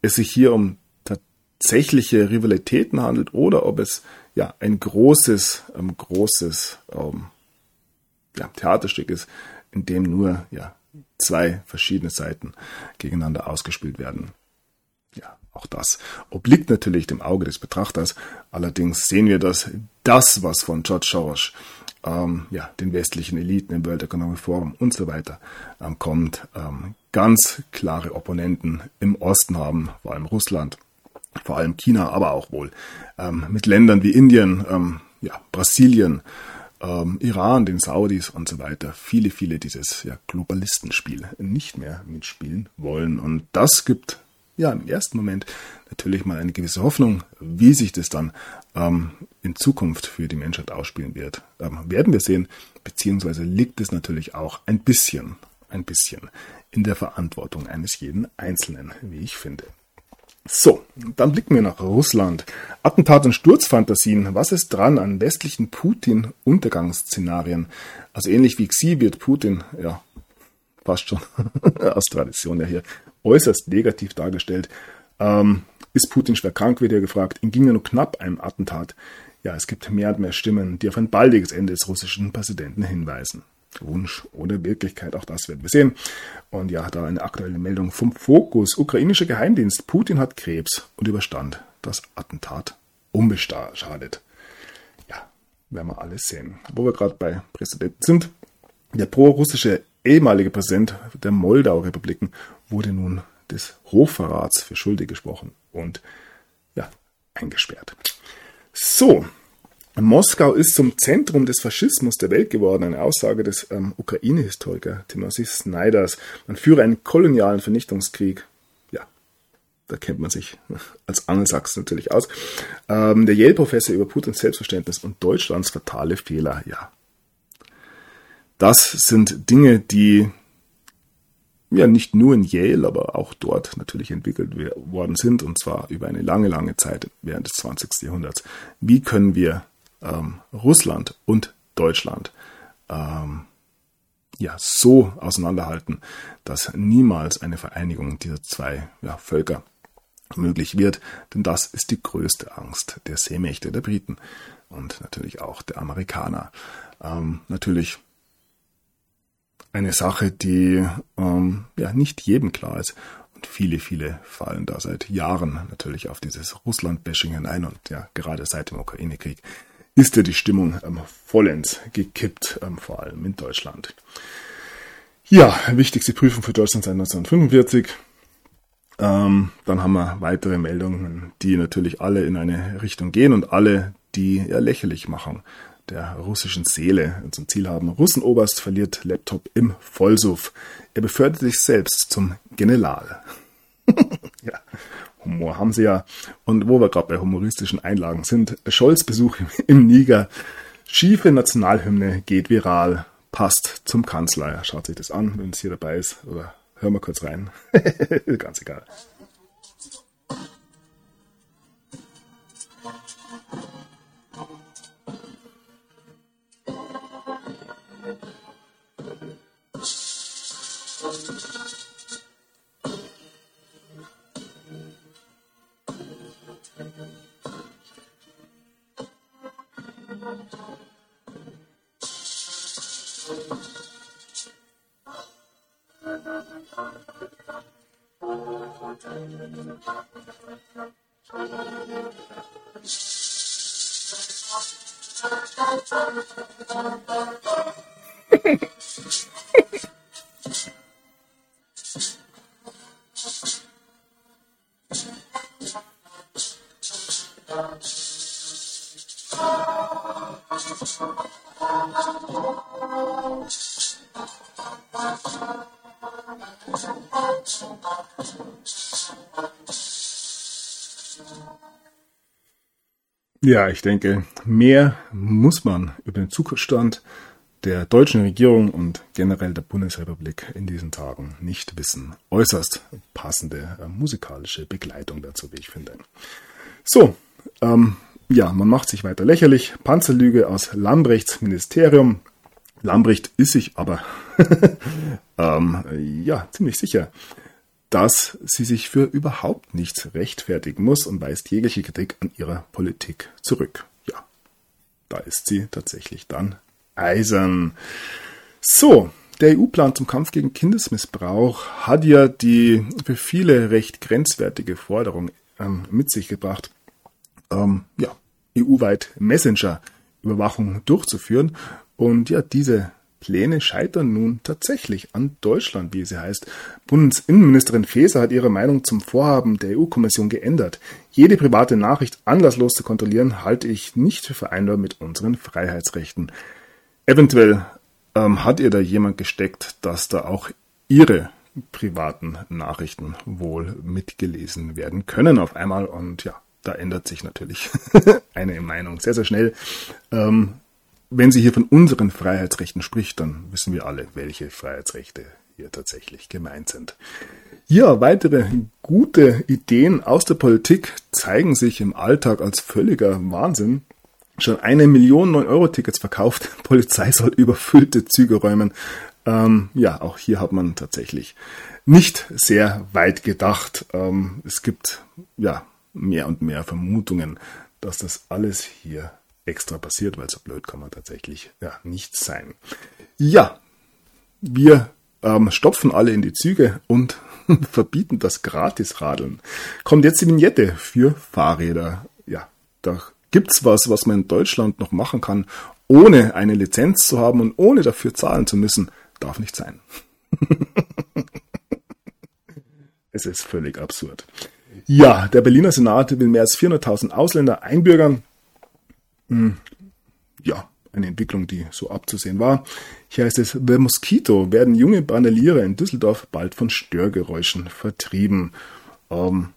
Speaker 1: es sich hier um tatsächliche Rivalitäten handelt oder ob es ja ein großes, ähm, großes ähm, ja, Theaterstück ist, in dem nur ja zwei verschiedene Seiten gegeneinander ausgespielt werden. Auch das obliegt natürlich dem Auge des Betrachters. Allerdings sehen wir, dass das, was von George Soros ähm, ja, den westlichen Eliten im World Economic Forum und so weiter ähm, kommt, ähm, ganz klare Opponenten im Osten haben, vor allem Russland, vor allem China, aber auch wohl ähm, mit Ländern wie Indien, ähm, ja, Brasilien, ähm, Iran, den Saudis und so weiter, viele, viele dieses ja, Globalistenspiel nicht mehr mitspielen wollen. Und das gibt ja im ersten Moment natürlich mal eine gewisse Hoffnung, wie sich das dann ähm, in Zukunft für die Menschheit ausspielen wird. Ähm, werden wir sehen, beziehungsweise liegt es natürlich auch ein bisschen, ein bisschen in der Verantwortung eines jeden Einzelnen, wie ich finde. So, dann blicken wir nach Russland. Attentat und Sturzfantasien. Was ist dran an westlichen Putin-Untergangsszenarien? Also ähnlich wie Xi wird Putin, ja, fast schon aus Tradition ja hier, äußerst negativ dargestellt. Ähm, ist Putin schwer krank, wird er gefragt. Ihm ging ja nur knapp ein Attentat. Ja, es gibt mehr und mehr Stimmen, die auf ein baldiges Ende des russischen Präsidenten hinweisen. Wunsch oder Wirklichkeit, auch das werden wir sehen. Und ja, da eine aktuelle Meldung vom Fokus. Ukrainischer Geheimdienst. Putin hat Krebs und überstand das Attentat unbeschadet. Ja, werden wir alles sehen. Wo wir gerade bei Präsidenten sind. Der pro-russische ehemalige Präsident der Moldau-Republiken wurde nun des Hochverrats für schuldig gesprochen und ja, eingesperrt. So, Moskau ist zum Zentrum des Faschismus der Welt geworden, eine Aussage des ähm, Ukraine-Historiker Timothy Snyders. Man führe einen kolonialen Vernichtungskrieg. Ja, da kennt man sich als Angelsachsen natürlich aus. Ähm, der Yale-Professor über Putins Selbstverständnis und Deutschlands fatale Fehler. Ja, das sind Dinge, die ja nicht nur in Yale, aber auch dort natürlich entwickelt worden sind, und zwar über eine lange, lange Zeit während des 20. Jahrhunderts. Wie können wir ähm, Russland und Deutschland ähm, ja so auseinanderhalten, dass niemals eine Vereinigung dieser zwei ja, Völker möglich wird, denn das ist die größte Angst der Seemächte der Briten und natürlich auch der Amerikaner. Ähm, natürlich eine Sache, die ähm, ja nicht jedem klar ist. Und viele, viele fallen da seit Jahren natürlich auf dieses Russland-Bashing hinein. Und ja, gerade seit dem Ukraine-Krieg ist ja die Stimmung ähm, vollends gekippt, ähm, vor allem in Deutschland. Ja, wichtigste Prüfung für Deutschland seit 1945. Ähm, dann haben wir weitere Meldungen, die natürlich alle in eine Richtung gehen und alle, die ja lächerlich machen der russischen Seele zum Ziel haben. Russenoberst verliert Laptop im Vollsuff. Er befördert sich selbst zum General. ja, Humor haben sie ja. Und wo wir gerade bei humoristischen Einlagen sind, Scholz Besuch im Niger. Schiefe Nationalhymne geht viral. Passt zum Kanzler. Schaut sich das an, wenn es hier dabei ist. Oder hören wir kurz rein. Ganz egal. Ja, ich denke, mehr muss man über den Zustand der deutschen Regierung und generell der Bundesrepublik in diesen Tagen nicht wissen. Äußerst passende äh, musikalische Begleitung dazu, wie ich finde. So, ähm, ja, man macht sich weiter lächerlich. Panzerlüge aus Lambrechts Ministerium. Lambrecht ist sich aber ähm, ja ziemlich sicher, dass sie sich für überhaupt nichts rechtfertigen muss und weist jegliche Kritik an ihrer Politik zurück. Ja, da ist sie tatsächlich dann eisern. So, der EU-Plan zum Kampf gegen Kindesmissbrauch hat ja die für viele recht grenzwertige Forderung ähm, mit sich gebracht, ähm, ja, EU-weit Messenger-Überwachung durchzuführen. Und ja, diese Pläne scheitern nun tatsächlich an Deutschland, wie sie heißt. Bundesinnenministerin Faeser hat ihre Meinung zum Vorhaben der EU-Kommission geändert. Jede private Nachricht anlasslos zu kontrollieren, halte ich nicht für vereinbar mit unseren Freiheitsrechten. Eventuell ähm, hat ihr da jemand gesteckt, dass da auch ihre privaten Nachrichten wohl mitgelesen werden können auf einmal. Und ja, da ändert sich natürlich eine Meinung sehr, sehr schnell. Ähm, wenn sie hier von unseren Freiheitsrechten spricht, dann wissen wir alle, welche Freiheitsrechte hier tatsächlich gemeint sind. Ja, weitere gute Ideen aus der Politik zeigen sich im Alltag als völliger Wahnsinn. Schon eine Million 9-Euro-Tickets verkauft. Polizei soll überfüllte Züge räumen. Ähm, ja, auch hier hat man tatsächlich nicht sehr weit gedacht. Ähm, es gibt ja mehr und mehr Vermutungen, dass das alles hier extra passiert, weil so blöd kann man tatsächlich ja nicht sein. Ja, wir ähm, stopfen alle in die Züge und verbieten das Gratisradeln. Kommt jetzt die Vignette für Fahrräder. Ja, da gibt's was, was man in Deutschland noch machen kann, ohne eine Lizenz zu haben und ohne dafür zahlen zu müssen. Darf nicht sein. es ist völlig absurd. Ja, der Berliner Senat will mehr als 400.000 Ausländer einbürgern. Hm, ja, eine Entwicklung, die so abzusehen war. Hier heißt es, The Mosquito werden junge Bandeliere in Düsseldorf bald von Störgeräuschen vertrieben. Ähm,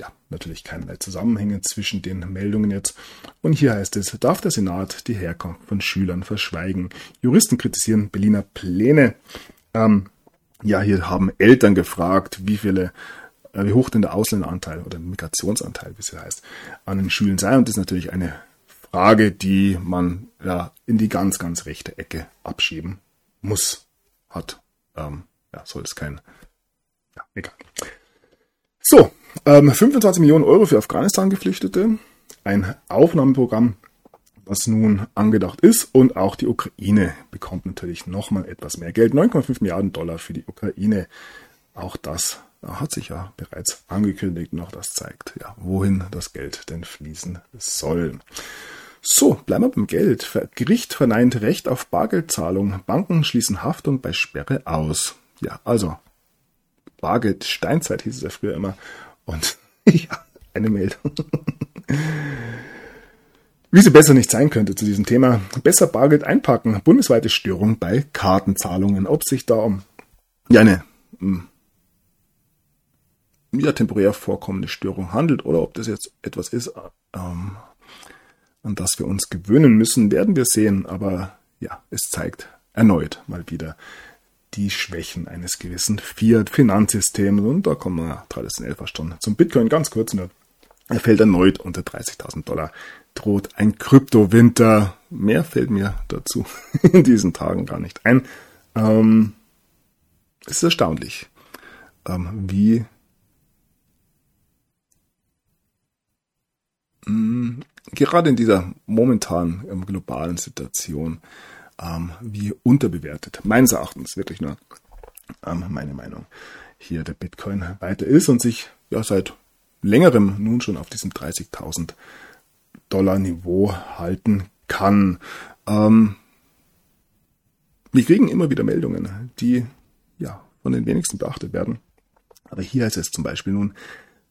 Speaker 1: ja, natürlich keinerlei Zusammenhänge zwischen den Meldungen jetzt. Und hier heißt es, darf der Senat die Herkunft von Schülern verschweigen? Juristen kritisieren Berliner Pläne. Ähm, ja, hier haben Eltern gefragt, wie viele äh, wie hoch denn der Ausländeranteil oder Migrationsanteil, wie es heißt, an den Schulen sei. Und das ist natürlich eine Frage, die man ja in die ganz, ganz rechte Ecke abschieben muss, hat. Ähm, ja, soll es kein, ja, egal. So, ähm, 25 Millionen Euro für Afghanistan-Geflüchtete, ein Aufnahmeprogramm, was nun angedacht ist und auch die Ukraine bekommt natürlich nochmal etwas mehr Geld, 9,5 Milliarden Dollar für die Ukraine. Auch das hat sich ja bereits angekündigt und auch das zeigt, ja, wohin das Geld denn fließen soll. So, bleiben wir beim Geld. Gericht verneint Recht auf Bargeldzahlung. Banken schließen Haftung bei Sperre aus. Ja, also Bargeld Steinzeit hieß es ja früher immer. Und ja, eine Meldung. Wie sie besser nicht sein könnte zu diesem Thema. Besser Bargeld einpacken. Bundesweite Störung bei Kartenzahlungen. Ob sich da um ja, eine hm, ja, temporär vorkommende Störung handelt oder ob das jetzt etwas ist, ähm, an das wir uns gewöhnen müssen, werden wir sehen. Aber ja, es zeigt erneut mal wieder die Schwächen eines gewissen Fiat-Finanzsystems. Und da kommen wir traditionell fast schon zum Bitcoin ganz kurz nur. Er fällt erneut unter 30.000 Dollar. Droht ein Kryptowinter. Mehr fällt mir dazu in diesen Tagen gar nicht ein. Ähm, es ist erstaunlich, ähm, wie mh, gerade in dieser momentanen ähm, globalen Situation ähm, wie unterbewertet, meines Erachtens wirklich nur ähm, meine Meinung, hier der Bitcoin weiter ist und sich ja seit längerem nun schon auf diesem 30.000 Dollar Niveau halten kann. Ähm, wir kriegen immer wieder Meldungen, die ja von den wenigsten beachtet werden. Aber hier heißt es zum Beispiel nun,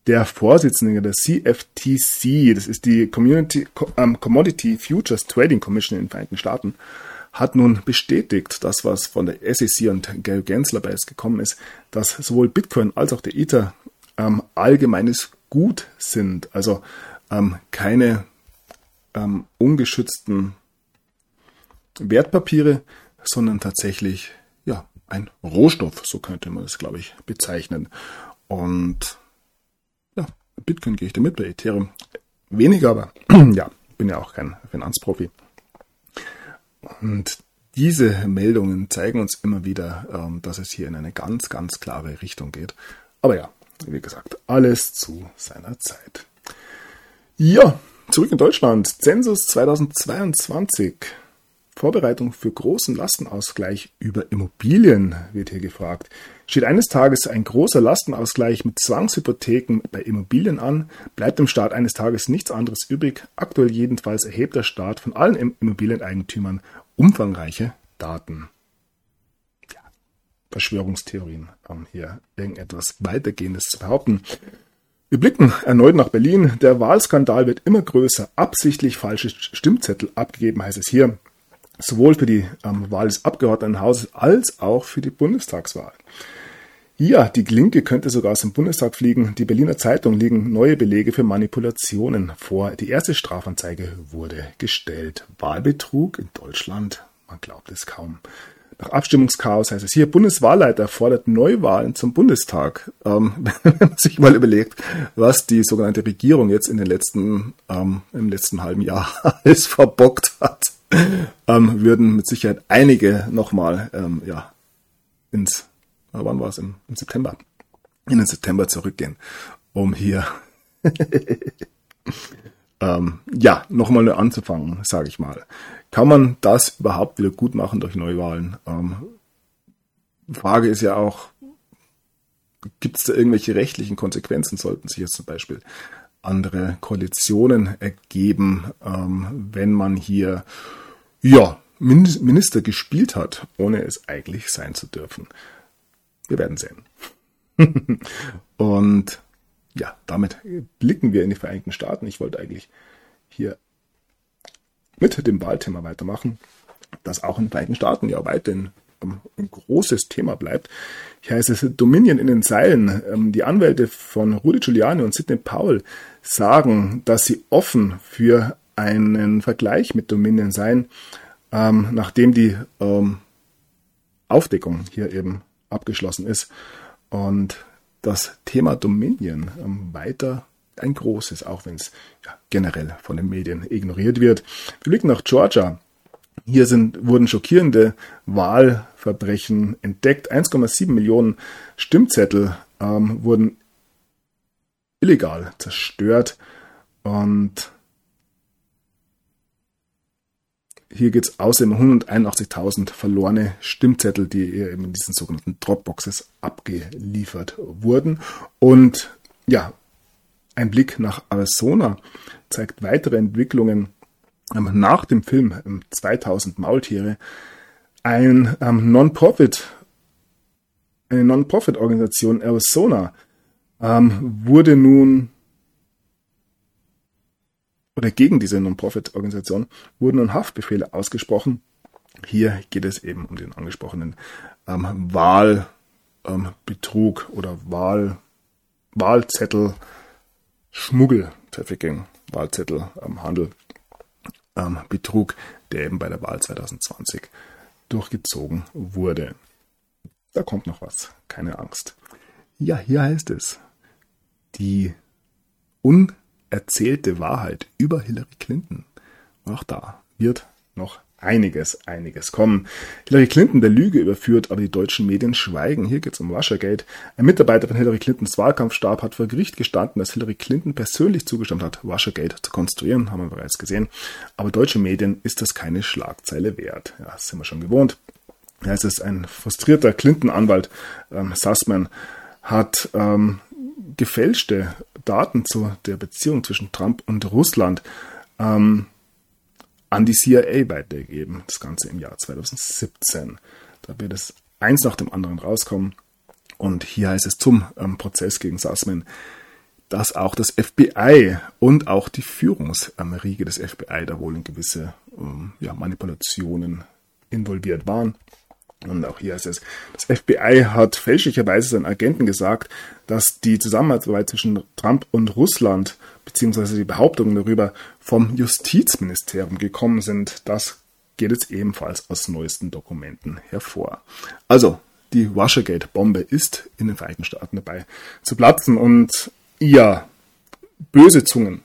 Speaker 1: der Vorsitzende der CFTC, das ist die Community, ähm, Commodity Futures Trading Commission in den Vereinigten Staaten, hat nun bestätigt, das was von der SEC und Gary Gensler bei es gekommen ist, dass sowohl Bitcoin als auch der Ether ähm, allgemeines Gut sind, also ähm, keine ähm, ungeschützten Wertpapiere, sondern tatsächlich ja ein Rohstoff, so könnte man es glaube ich bezeichnen. Und Bitcoin gehe ich da mit, bei Ethereum weniger, aber ja, bin ja auch kein Finanzprofi. Und diese Meldungen zeigen uns immer wieder, ähm, dass es hier in eine ganz, ganz klare Richtung geht. Aber ja, wie gesagt, alles zu seiner Zeit. Ja, zurück in Deutschland. Zensus 2022. Vorbereitung für großen Lastenausgleich über Immobilien wird hier gefragt. Steht eines Tages ein großer Lastenausgleich mit Zwangshypotheken bei Immobilien an, bleibt dem Staat eines Tages nichts anderes übrig. Aktuell jedenfalls erhebt der Staat von allen Immobilieneigentümern umfangreiche Daten. Verschwörungstheorien haben hier irgendetwas weitergehendes zu behaupten. Wir blicken erneut nach Berlin. Der Wahlskandal wird immer größer. Absichtlich falsche Stimmzettel abgegeben, heißt es hier. Sowohl für die ähm, Wahl des Abgeordnetenhauses als auch für die Bundestagswahl. Ja, die Linke könnte sogar aus dem Bundestag fliegen. Die Berliner Zeitung liegen neue Belege für Manipulationen vor. Die erste Strafanzeige wurde gestellt. Wahlbetrug in Deutschland, man glaubt es kaum. Nach Abstimmungschaos heißt es hier, Bundeswahlleiter fordert Neuwahlen zum Bundestag. Ähm, wenn man sich mal überlegt, was die sogenannte Regierung jetzt in den letzten, ähm, im letzten halben Jahr alles verbockt hat, ähm, würden mit Sicherheit einige nochmal ähm, ja, ins wann war es? Im, Im, September. In den September zurückgehen, um hier ähm, ja nochmal anzufangen, sage ich mal. Kann man das überhaupt wieder gut machen durch Neuwahlen? Ähm, Frage ist ja auch, gibt es da irgendwelche rechtlichen Konsequenzen? Sollten sich jetzt zum Beispiel andere Koalitionen ergeben, ähm, wenn man hier ja Minister gespielt hat, ohne es eigentlich sein zu dürfen. Wir werden sehen. und ja, damit blicken wir in die Vereinigten Staaten. Ich wollte eigentlich hier mit dem Wahlthema weitermachen, das auch in den Vereinigten Staaten ja weiterhin ein großes Thema bleibt. Hier heißt es Dominion in den Seilen. Ähm, die Anwälte von Rudy Giuliani und Sidney Powell sagen, dass sie offen für einen Vergleich mit Dominion seien, ähm, nachdem die ähm, Aufdeckung hier eben abgeschlossen ist. Und das Thema Dominion ähm, weiter ein großes, auch wenn es ja, generell von den Medien ignoriert wird. Wir blicken nach Georgia. Hier sind, wurden schockierende Wahlverbrechen entdeckt. 1,7 Millionen Stimmzettel ähm, wurden illegal zerstört und Hier geht es außerdem um 181.000 verlorene Stimmzettel, die eben in diesen sogenannten Dropboxes abgeliefert wurden. Und ja, ein Blick nach Arizona zeigt weitere Entwicklungen ähm, nach dem Film 2000 ähm, Maultiere. Ein ähm, Non-Profit, eine Non-Profit-Organisation Arizona ähm, wurde nun oder gegen diese Non-Profit-Organisation wurden nun Haftbefehle ausgesprochen. Hier geht es eben um den angesprochenen ähm, Wahlbetrug ähm, oder Wahl, Wahlzettel, Schmuggel, Trafficking, Wahlzettelhandel, ähm, Betrug, der eben bei der Wahl 2020 durchgezogen wurde. Da kommt noch was, keine Angst. Ja, hier heißt es, die un erzählte Wahrheit über Hillary Clinton. Auch da wird noch einiges, einiges kommen. Hillary Clinton der Lüge überführt, aber die deutschen Medien schweigen. Hier geht es um Watergate. Ein Mitarbeiter von Hillary Clintons Wahlkampfstab hat vor Gericht gestanden, dass Hillary Clinton persönlich zugestimmt hat, Watergate zu konstruieren, haben wir bereits gesehen. Aber deutsche Medien ist das keine Schlagzeile wert. Ja, das sind wir schon gewohnt. Ja, es ist ein frustrierter Clinton-Anwalt, ähm, Sussman, hat ähm, gefälschte Daten zu der Beziehung zwischen Trump und Russland ähm, an die CIA weitergegeben. Das Ganze im Jahr 2017. Da wird es eins nach dem anderen rauskommen. Und hier heißt es zum ähm, Prozess gegen Sussman, dass auch das FBI und auch die Führungsriege des FBI da wohl in gewisse ähm, ja, Manipulationen involviert waren. Und auch hier ist es, das FBI hat fälschlicherweise seinen Agenten gesagt, dass die Zusammenarbeit zwischen Trump und Russland, beziehungsweise die Behauptungen darüber vom Justizministerium gekommen sind. Das geht jetzt ebenfalls aus neuesten Dokumenten hervor. Also, die Watergate-Bombe ist in den Vereinigten Staaten dabei zu platzen und ja, böse Zungen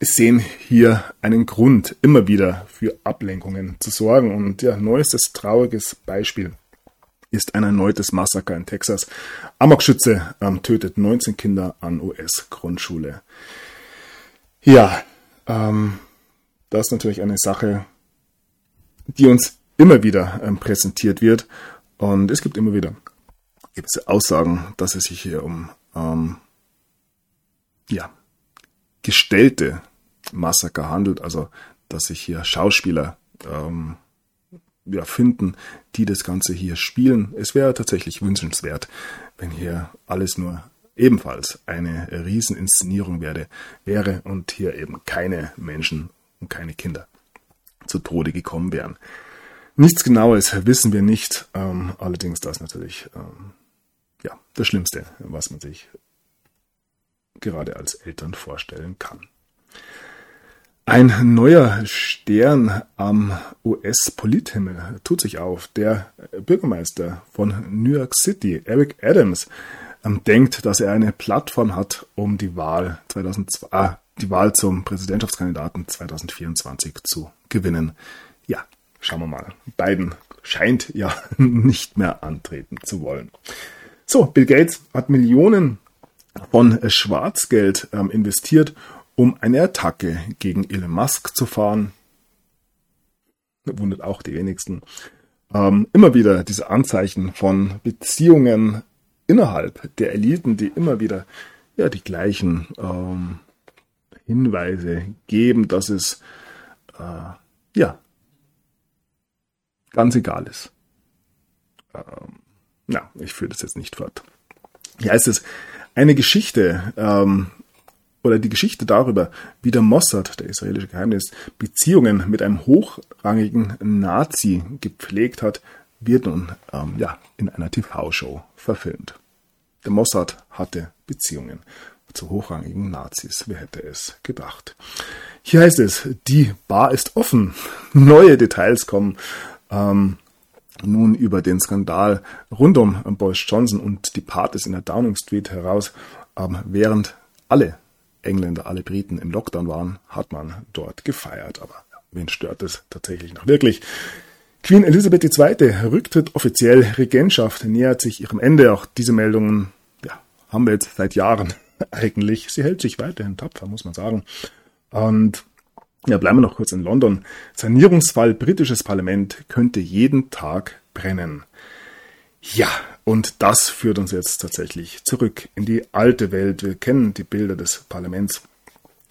Speaker 1: sehen hier einen Grund, immer wieder für Ablenkungen zu sorgen. Und ja, neuestes trauriges Beispiel ist ein erneutes Massaker in Texas. Amokschütze ähm, tötet 19 Kinder an US-Grundschule. Ja, ähm, das ist natürlich eine Sache, die uns immer wieder ähm, präsentiert wird. Und es gibt immer wieder gewisse Aussagen, dass es sich hier um ähm, ja, gestellte Massaker handelt, also dass sich hier Schauspieler ähm, ja, finden, die das Ganze hier spielen. Es wäre tatsächlich wünschenswert, wenn hier alles nur ebenfalls eine Rieseninszenierung werde, wäre und hier eben keine Menschen und keine Kinder zu Tode gekommen wären. Nichts Genaues wissen wir nicht, ähm, allerdings das natürlich ähm, ja, das Schlimmste, was man sich gerade als Eltern vorstellen kann. Ein neuer Stern am US-Polithimmel tut sich auf. Der Bürgermeister von New York City, Eric Adams, ähm, denkt, dass er eine Plattform hat, um die Wahl 2002, äh, die Wahl zum Präsidentschaftskandidaten 2024 zu gewinnen. Ja, schauen wir mal. Biden scheint ja nicht mehr antreten zu wollen. So, Bill Gates hat Millionen von Schwarzgeld ähm, investiert, um eine Attacke gegen Elon Musk zu fahren. Wundert auch die wenigsten. Ähm, immer wieder diese Anzeichen von Beziehungen innerhalb der Eliten, die immer wieder ja die gleichen ähm, Hinweise geben, dass es äh, ja ganz egal ist. Ähm, na, ich führe das jetzt nicht fort. Hier heißt es, eine Geschichte ähm, oder die Geschichte darüber, wie der Mossad, der israelische Geheimdienst, Beziehungen mit einem hochrangigen Nazi gepflegt hat, wird nun ähm, ja, in einer TV-Show verfilmt. Der Mossad hatte Beziehungen zu hochrangigen Nazis. Wer hätte es gedacht? Hier heißt es, die Bar ist offen. Neue Details kommen ähm, nun über den Skandal rund um Boris Johnson und die Partys in der Downing Street heraus. Ähm, während alle Engländer, alle Briten im Lockdown waren, hat man dort gefeiert. Aber wen stört es tatsächlich noch wirklich? Queen Elizabeth II. Rücktritt offiziell, Regentschaft nähert sich ihrem Ende. Auch diese Meldungen ja, haben wir jetzt seit Jahren eigentlich. Sie hält sich weiterhin tapfer, muss man sagen. Und ja, bleiben wir noch kurz in London. Sanierungsfall britisches Parlament könnte jeden Tag brennen. Ja, und das führt uns jetzt tatsächlich zurück in die alte Welt. Wir kennen die Bilder des Parlaments.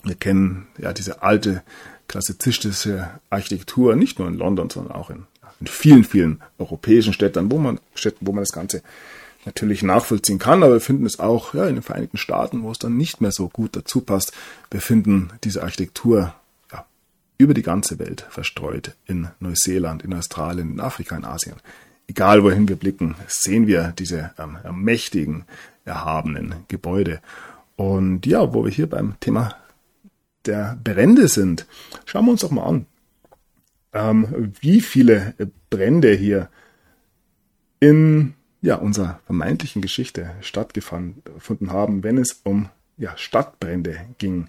Speaker 1: Wir kennen ja diese alte klassizistische Architektur, nicht nur in London, sondern auch in, in vielen, vielen europäischen Städten, wo man, Städten, wo man das Ganze natürlich nachvollziehen kann, aber wir finden es auch ja, in den Vereinigten Staaten, wo es dann nicht mehr so gut dazu passt. Wir finden diese Architektur ja, über die ganze Welt verstreut, in Neuseeland, in Australien, in Afrika, in Asien egal wohin wir blicken, sehen wir diese ähm, mächtigen, erhabenen Gebäude. Und ja, wo wir hier beim Thema der Brände sind, schauen wir uns doch mal an, ähm, wie viele Brände hier in ja, unserer vermeintlichen Geschichte stattgefunden haben, wenn es um ja, Stadtbrände ging.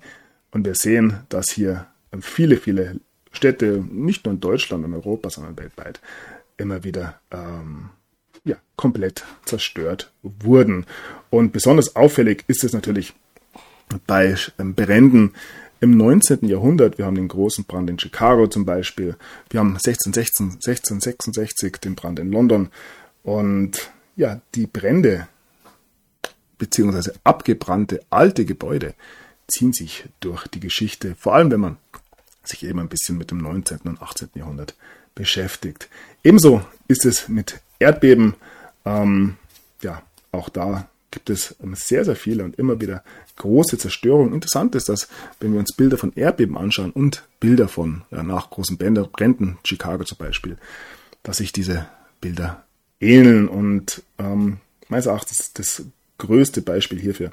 Speaker 1: Und wir sehen, dass hier viele, viele Städte, nicht nur in Deutschland und Europa, sondern weltweit, immer wieder ähm, ja, komplett zerstört wurden. Und besonders auffällig ist es natürlich bei ähm, Bränden im 19. Jahrhundert. Wir haben den großen Brand in Chicago zum Beispiel. Wir haben 1616, 1666 den Brand in London. Und ja, die Brände beziehungsweise abgebrannte alte Gebäude ziehen sich durch die Geschichte, vor allem wenn man sich eben ein bisschen mit dem 19. und 18. Jahrhundert beschäftigt. Ebenso ist es mit Erdbeben. Ähm, ja, auch da gibt es sehr, sehr viele und immer wieder große Zerstörungen. Interessant ist, dass wenn wir uns Bilder von Erdbeben anschauen und Bilder von ja, nach großen Bränden, Chicago zum Beispiel, dass sich diese Bilder ähneln. Und ähm, meines Erachtens das größte Beispiel hierfür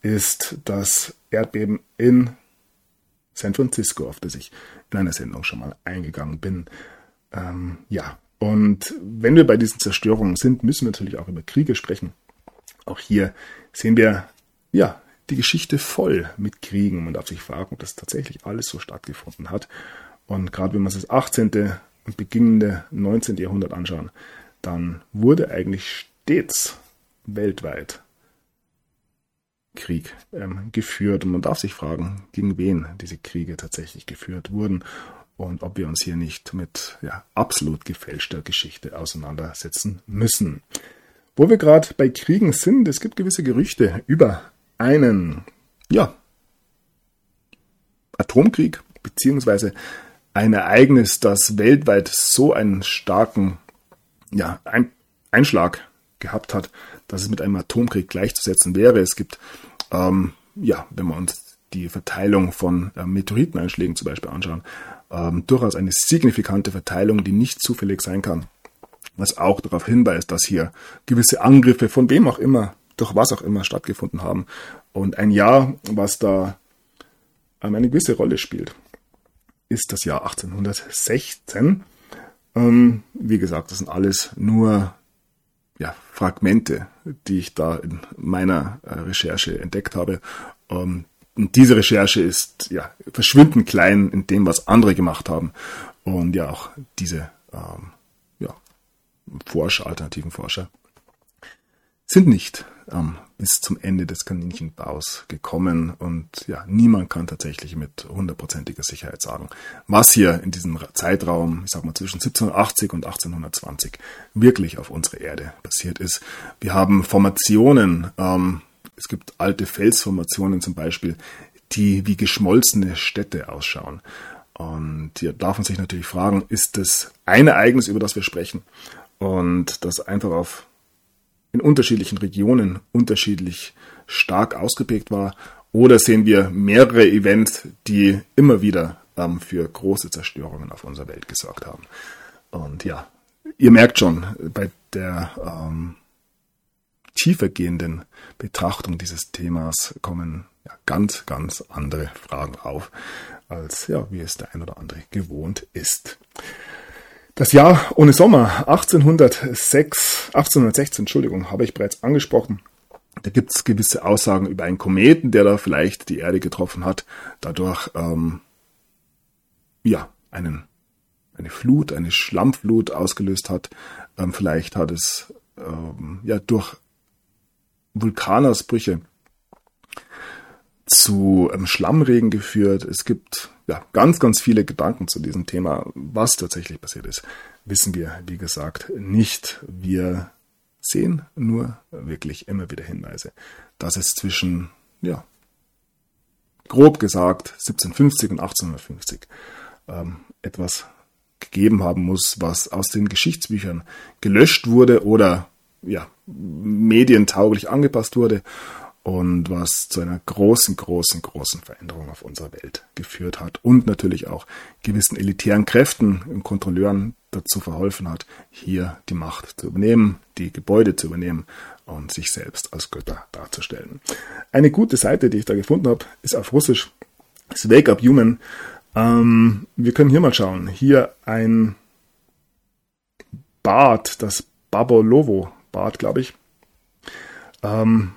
Speaker 1: ist das Erdbeben in San Francisco, auf das ich in einer Sendung schon mal eingegangen bin. Ähm, ja, und wenn wir bei diesen Zerstörungen sind, müssen wir natürlich auch über Kriege sprechen. Auch hier sehen wir, ja, die Geschichte voll mit Kriegen. Man darf sich fragen, ob das tatsächlich alles so stattgefunden hat. Und gerade wenn wir uns das 18. und beginnende 19. Jahrhundert anschauen, dann wurde eigentlich stets weltweit Krieg ähm, geführt. Und man darf sich fragen, gegen wen diese Kriege tatsächlich geführt wurden und ob wir uns hier nicht mit ja, absolut gefälschter Geschichte auseinandersetzen müssen. Wo wir gerade bei Kriegen sind, es gibt gewisse Gerüchte über einen ja, Atomkrieg beziehungsweise ein Ereignis, das weltweit so einen starken ja, ein Einschlag gehabt hat, dass es mit einem Atomkrieg gleichzusetzen wäre. Es gibt, ähm, ja, wenn wir uns die Verteilung von äh, Meteoriteneinschlägen zum Beispiel anschauen, ähm, durchaus eine signifikante Verteilung, die nicht zufällig sein kann. was auch darauf hinweist, dass hier gewisse Angriffe von wem auch immer, durch was auch immer stattgefunden haben. Und ein Jahr, was da eine gewisse Rolle spielt, ist das Jahr 1816. Ähm, wie gesagt, das sind alles nur ja, Fragmente, die ich da in meiner äh, Recherche entdeckt habe. Ähm, und diese Recherche ist ja verschwindend klein in dem, was andere gemacht haben. Und ja, auch diese ähm, ja, Forscher, alternativen Forscher, sind nicht ähm, bis zum Ende des Kaninchenbaus gekommen und ja, niemand kann tatsächlich mit hundertprozentiger Sicherheit sagen, was hier in diesem Zeitraum, ich sag mal zwischen 1780 und 1820 wirklich auf unserer Erde passiert ist. Wir haben Formationen, ähm, es gibt alte Felsformationen zum Beispiel, die wie geschmolzene Städte ausschauen. Und hier darf man sich natürlich fragen, ist das ein Ereignis, über das wir sprechen? Und das einfach auf in unterschiedlichen Regionen unterschiedlich stark ausgeprägt war. Oder sehen wir mehrere Events, die immer wieder ähm, für große Zerstörungen auf unserer Welt gesorgt haben. Und ja, ihr merkt schon, bei der ähm, tiefergehenden Betrachtung dieses Themas kommen ja, ganz, ganz andere Fragen auf, als ja, wie es der ein oder andere gewohnt ist. Das Jahr ohne Sommer 1806, 1816, Entschuldigung, habe ich bereits angesprochen. Da gibt es gewisse Aussagen über einen Kometen, der da vielleicht die Erde getroffen hat, dadurch ähm, ja einen eine Flut, eine Schlammflut ausgelöst hat. Ähm, vielleicht hat es ähm, ja durch Vulkanausbrüche zu ähm, Schlammregen geführt. Es gibt ja ganz, ganz viele Gedanken zu diesem Thema. Was tatsächlich passiert ist, wissen wir, wie gesagt, nicht. Wir sehen nur wirklich immer wieder Hinweise, dass es zwischen, ja, grob gesagt 1750 und 1850 ähm, etwas gegeben haben muss, was aus den Geschichtsbüchern gelöscht wurde oder ja, medientauglich angepasst wurde und was zu einer großen, großen, großen Veränderung auf unserer Welt geführt hat und natürlich auch gewissen elitären Kräften und Kontrolleuren dazu verholfen hat, hier die Macht zu übernehmen, die Gebäude zu übernehmen und sich selbst als Götter darzustellen. Eine gute Seite, die ich da gefunden habe, ist auf Russisch, ist Wake Up Human. Ähm, wir können hier mal schauen. Hier ein Bad, das Babolovo Bad, glaube ich. Ähm,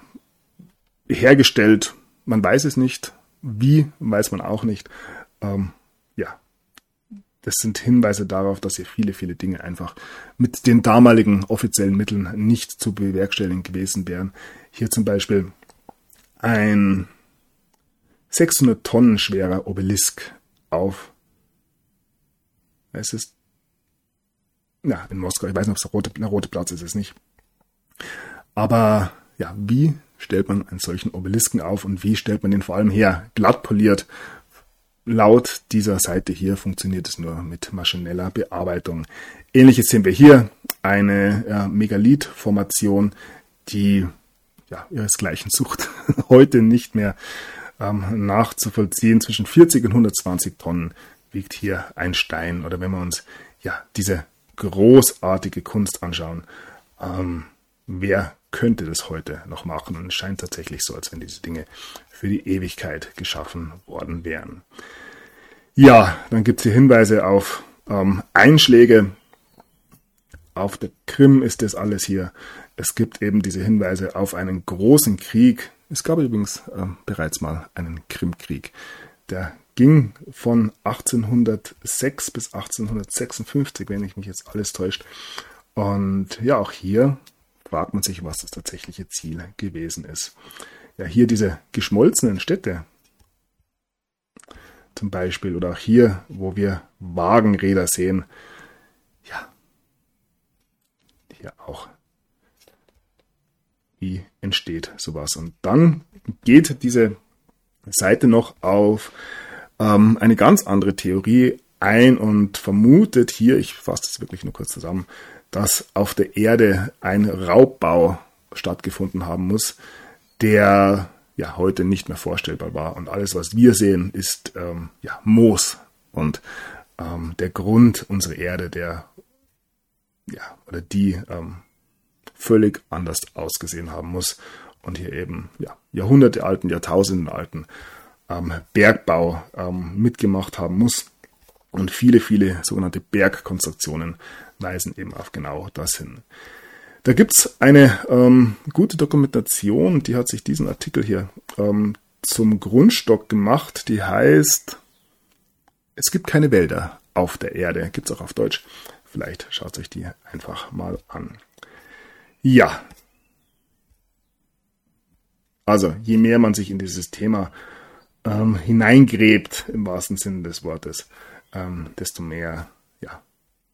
Speaker 1: hergestellt. Man weiß es nicht. Wie, weiß man auch nicht. Ähm, ja, das sind Hinweise darauf, dass hier viele, viele Dinge einfach mit den damaligen offiziellen Mitteln nicht zu bewerkstelligen gewesen wären. Hier zum Beispiel ein 600 Tonnen schwerer Obelisk auf, es ist, ja, in Moskau, ich weiß nicht, ob es der rote, der rote Platz ist, es nicht. Aber ja, wie stellt man einen solchen Obelisken auf und wie stellt man den vor allem her? Glatt poliert. Laut dieser Seite hier funktioniert es nur mit maschineller Bearbeitung. Ähnliches sehen wir hier, eine ja, Megalith-Formation, die ja, ihresgleichen sucht. Heute nicht mehr ähm, nachzuvollziehen. Zwischen 40 und 120 Tonnen wiegt hier ein Stein. Oder wenn wir uns ja diese großartige Kunst anschauen, ähm, wer könnte das heute noch machen. Und es scheint tatsächlich so, als wenn diese Dinge für die Ewigkeit geschaffen worden wären. Ja, dann gibt es hier Hinweise auf ähm, Einschläge. Auf der Krim ist das alles hier. Es gibt eben diese Hinweise auf einen großen Krieg. Es gab übrigens äh, bereits mal einen Krimkrieg. Der ging von 1806 bis 1856, wenn ich mich jetzt alles täuscht. Und ja, auch hier fragt man sich, was das tatsächliche Ziel gewesen ist. Ja, hier diese geschmolzenen Städte zum Beispiel oder auch hier, wo wir Wagenräder sehen, ja, hier auch. Wie entsteht sowas? Und dann geht diese Seite noch auf ähm, eine ganz andere Theorie ein und vermutet hier, ich fasse das wirklich nur kurz zusammen, dass auf der Erde ein Raubbau stattgefunden haben muss, der ja heute nicht mehr vorstellbar war. Und alles, was wir sehen, ist ähm, ja, Moos und ähm, der Grund unserer Erde, der ja, oder die ähm, völlig anders ausgesehen haben muss und hier eben ja, Jahrhunderte alten, Jahrtausenden alten ähm, Bergbau ähm, mitgemacht haben muss. Und viele, viele sogenannte Bergkonstruktionen weisen eben auf genau das hin. Da gibt's eine ähm, gute Dokumentation, die hat sich diesen Artikel hier ähm, zum Grundstock gemacht, die heißt Es gibt keine Wälder auf der Erde. Gibt's auch auf Deutsch. Vielleicht schaut euch die einfach mal an. Ja. Also, je mehr man sich in dieses Thema ähm, hineingräbt, im wahrsten Sinne des Wortes, ähm, desto mehr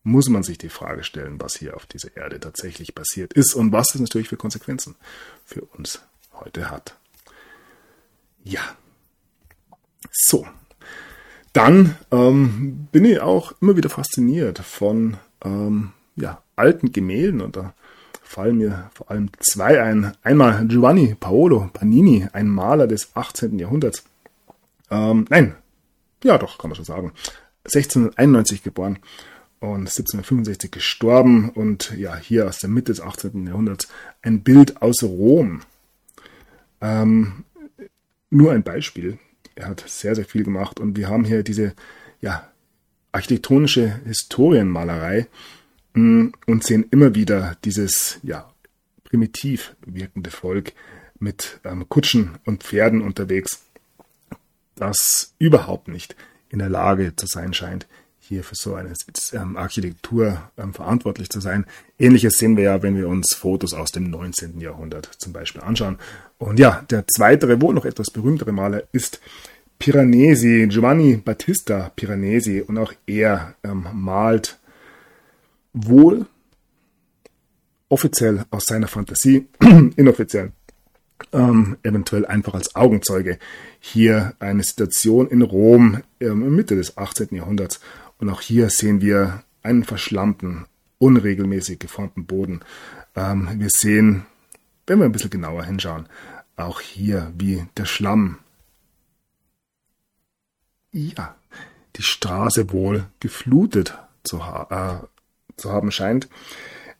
Speaker 1: muss man sich die Frage stellen, was hier auf dieser Erde tatsächlich passiert ist und was das natürlich für Konsequenzen für uns heute hat. Ja. So. Dann ähm, bin ich auch immer wieder fasziniert von ähm, ja, alten Gemälden und da fallen mir vor allem zwei ein. Einmal Giovanni Paolo Panini, ein Maler des 18. Jahrhunderts. Ähm, nein, ja doch, kann man schon sagen. 1691 geboren und 1765 gestorben und ja, hier aus der Mitte des 18. Jahrhunderts ein Bild aus Rom. Ähm, nur ein Beispiel. Er hat sehr, sehr viel gemacht und wir haben hier diese ja, architektonische Historienmalerei mh, mm, und sehen immer wieder dieses ja, primitiv wirkende Volk mit ähm, Kutschen und Pferden unterwegs, das überhaupt nicht in der Lage zu sein scheint, hier für so eine Architektur ähm, verantwortlich zu sein. Ähnliches sehen wir ja, wenn wir uns Fotos aus dem 19. Jahrhundert zum Beispiel anschauen. Und ja, der zweite, wohl noch etwas berühmtere Maler ist Piranesi, Giovanni Battista Piranesi. Und auch er ähm, malt wohl offiziell aus seiner Fantasie, inoffiziell ähm, eventuell einfach als Augenzeuge hier eine Situation in Rom ähm, Mitte des 18. Jahrhunderts. Und auch hier sehen wir einen verschlammten, unregelmäßig geformten Boden. Ähm, wir sehen, wenn wir ein bisschen genauer hinschauen, auch hier, wie der Schlamm, ja, die Straße wohl geflutet zu, ha äh, zu haben scheint.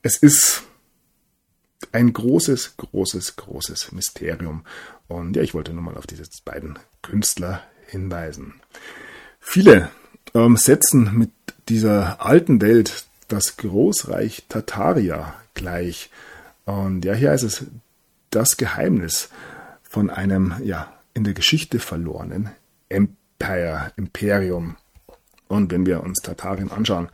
Speaker 1: Es ist ein großes, großes, großes Mysterium. Und ja, ich wollte nur mal auf diese beiden Künstler hinweisen. Viele ähm, setzen mit dieser alten Welt das Großreich Tartaria gleich. Und ja, hier ist es das Geheimnis von einem, ja, in der Geschichte verlorenen Empire, Imperium. Und wenn wir uns Tartarien anschauen,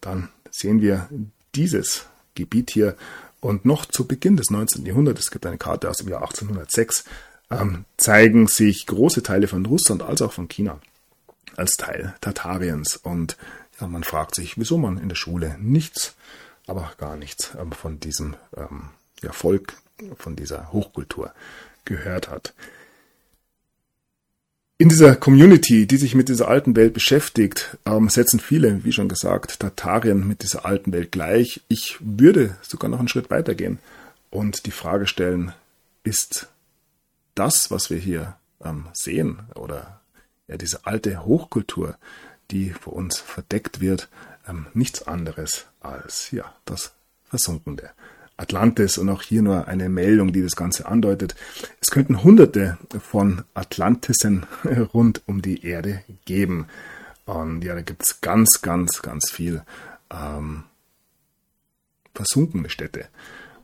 Speaker 1: dann sehen wir dieses Gebiet hier und noch zu Beginn des 19. Jahrhunderts, es gibt eine Karte aus dem Jahr 1806, ähm, zeigen sich große Teile von Russland als auch von China als Teil Tartariens. Und ja, man fragt sich, wieso man in der Schule nichts, aber gar nichts ähm, von diesem ähm, ja, Volk, von dieser Hochkultur gehört hat in dieser Community, die sich mit dieser alten Welt beschäftigt, ähm, setzen viele, wie schon gesagt, Tartarien mit dieser alten Welt gleich. Ich würde sogar noch einen Schritt weitergehen und die Frage stellen, ist das, was wir hier ähm, sehen, oder ja, diese alte Hochkultur, die vor uns verdeckt wird, ähm, nichts anderes als ja, das Versunkene Atlantis und auch hier nur eine Meldung, die das Ganze andeutet. Es könnten hunderte von Atlantissen rund um die Erde geben. Und ja, da gibt es ganz, ganz, ganz viel ähm, versunkene Städte.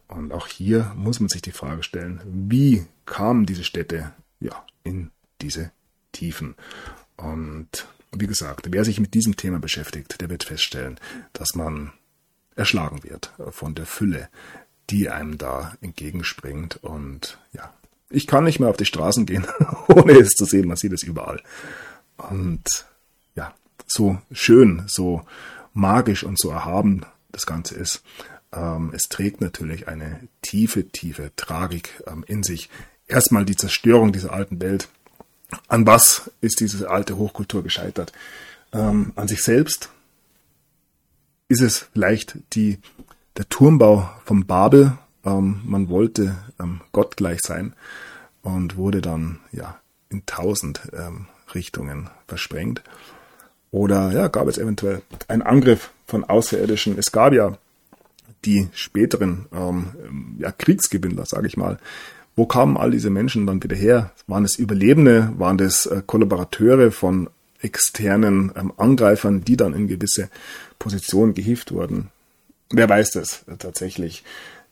Speaker 1: Und auch hier muss man sich die Frage stellen, wie kamen diese Städte ja, in diese Tiefen? Und wie gesagt, wer sich mit diesem Thema beschäftigt, der wird feststellen, dass man erschlagen wird von der Fülle die einem da entgegenspringt. Und ja, ich kann nicht mehr auf die Straßen gehen, ohne es zu sehen. Man sieht es überall. Und ja, so schön, so magisch und so erhaben das Ganze ist. Ähm, es trägt natürlich eine tiefe, tiefe Tragik ähm, in sich. Erstmal die Zerstörung dieser alten Welt. An was ist diese alte Hochkultur gescheitert? Ähm, an sich selbst ist es vielleicht die der Turmbau von Babel. Ähm, man wollte ähm, Gott sein und wurde dann ja in tausend ähm, Richtungen versprengt. Oder ja, gab es eventuell einen Angriff von Außerirdischen. Es gab ja die späteren ähm, ja, Kriegsgewinnler, sage ich mal, wo kamen all diese Menschen dann wieder her? Waren es Überlebende? Waren das äh, Kollaborateure von externen ähm, Angreifern, die dann in gewisse Positionen gehievt wurden? Wer weiß das äh, tatsächlich?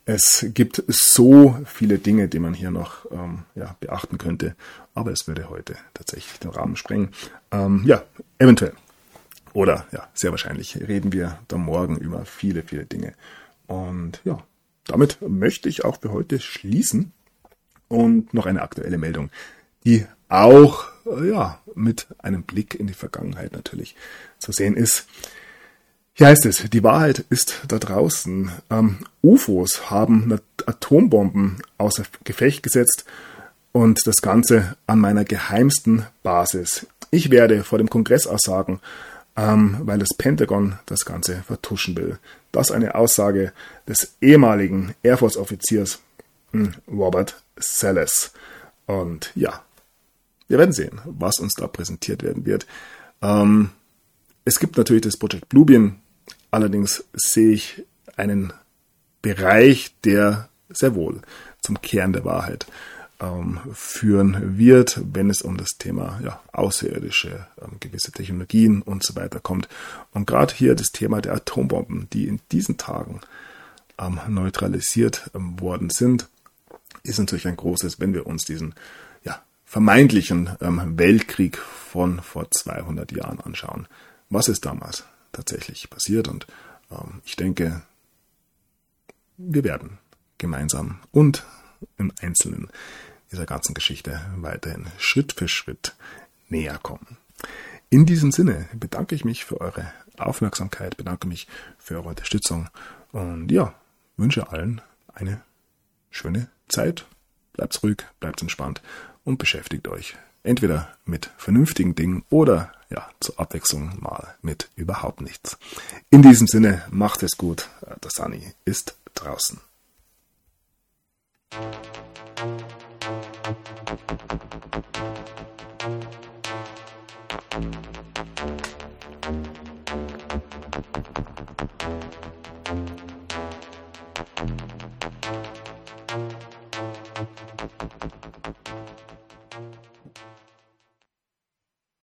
Speaker 1: Es gibt so viele Dinge, die man hier noch ähm, ja, beachten könnte, aber es würde heute tatsächlich den Rahmen sprengen. Ähm, ja, eventuell. Oder ja, sehr wahrscheinlich reden wir dann morgen über viele, viele Dinge. Und ja, damit möchte ich auch für heute schließen. Und noch eine aktuelle Meldung, die auch äh, ja, mit einem Blick in die Vergangenheit natürlich zu sehen ist. Hier heißt es, die Wahrheit ist da draußen. Ähm, UFOs haben Atombomben außer Gefecht gesetzt und das Ganze an meiner geheimsten Basis. Ich werde vor dem Kongress aussagen, ähm, weil das Pentagon das Ganze vertuschen will. Das ist eine Aussage des ehemaligen Air Force Offiziers Robert Sellers. Und ja, wir werden sehen, was uns da präsentiert werden wird. Ähm, es gibt natürlich das Project Bluebeam. Allerdings sehe ich einen Bereich, der sehr wohl zum Kern der Wahrheit ähm, führen wird, wenn es um das Thema ja, außerirdische, ähm, gewisse Technologien und so weiter kommt. Und gerade hier das Thema der Atombomben, die in diesen Tagen ähm, neutralisiert ähm, worden sind, ist natürlich ein großes, wenn wir uns diesen ja, vermeintlichen ähm, Weltkrieg von vor 200 Jahren anschauen. Was ist damals tatsächlich passiert? Und ähm, ich denke, wir werden gemeinsam und im Einzelnen dieser ganzen Geschichte weiterhin Schritt für Schritt näher kommen. In diesem Sinne bedanke ich mich für eure Aufmerksamkeit, bedanke mich für eure Unterstützung und ja, wünsche allen eine schöne Zeit. Bleibt ruhig, bleibt entspannt und beschäftigt euch entweder mit vernünftigen Dingen oder ja, zur Abwechslung mal mit überhaupt nichts. In diesem Sinne, macht es gut. Der Sunny ist draußen. Thank you.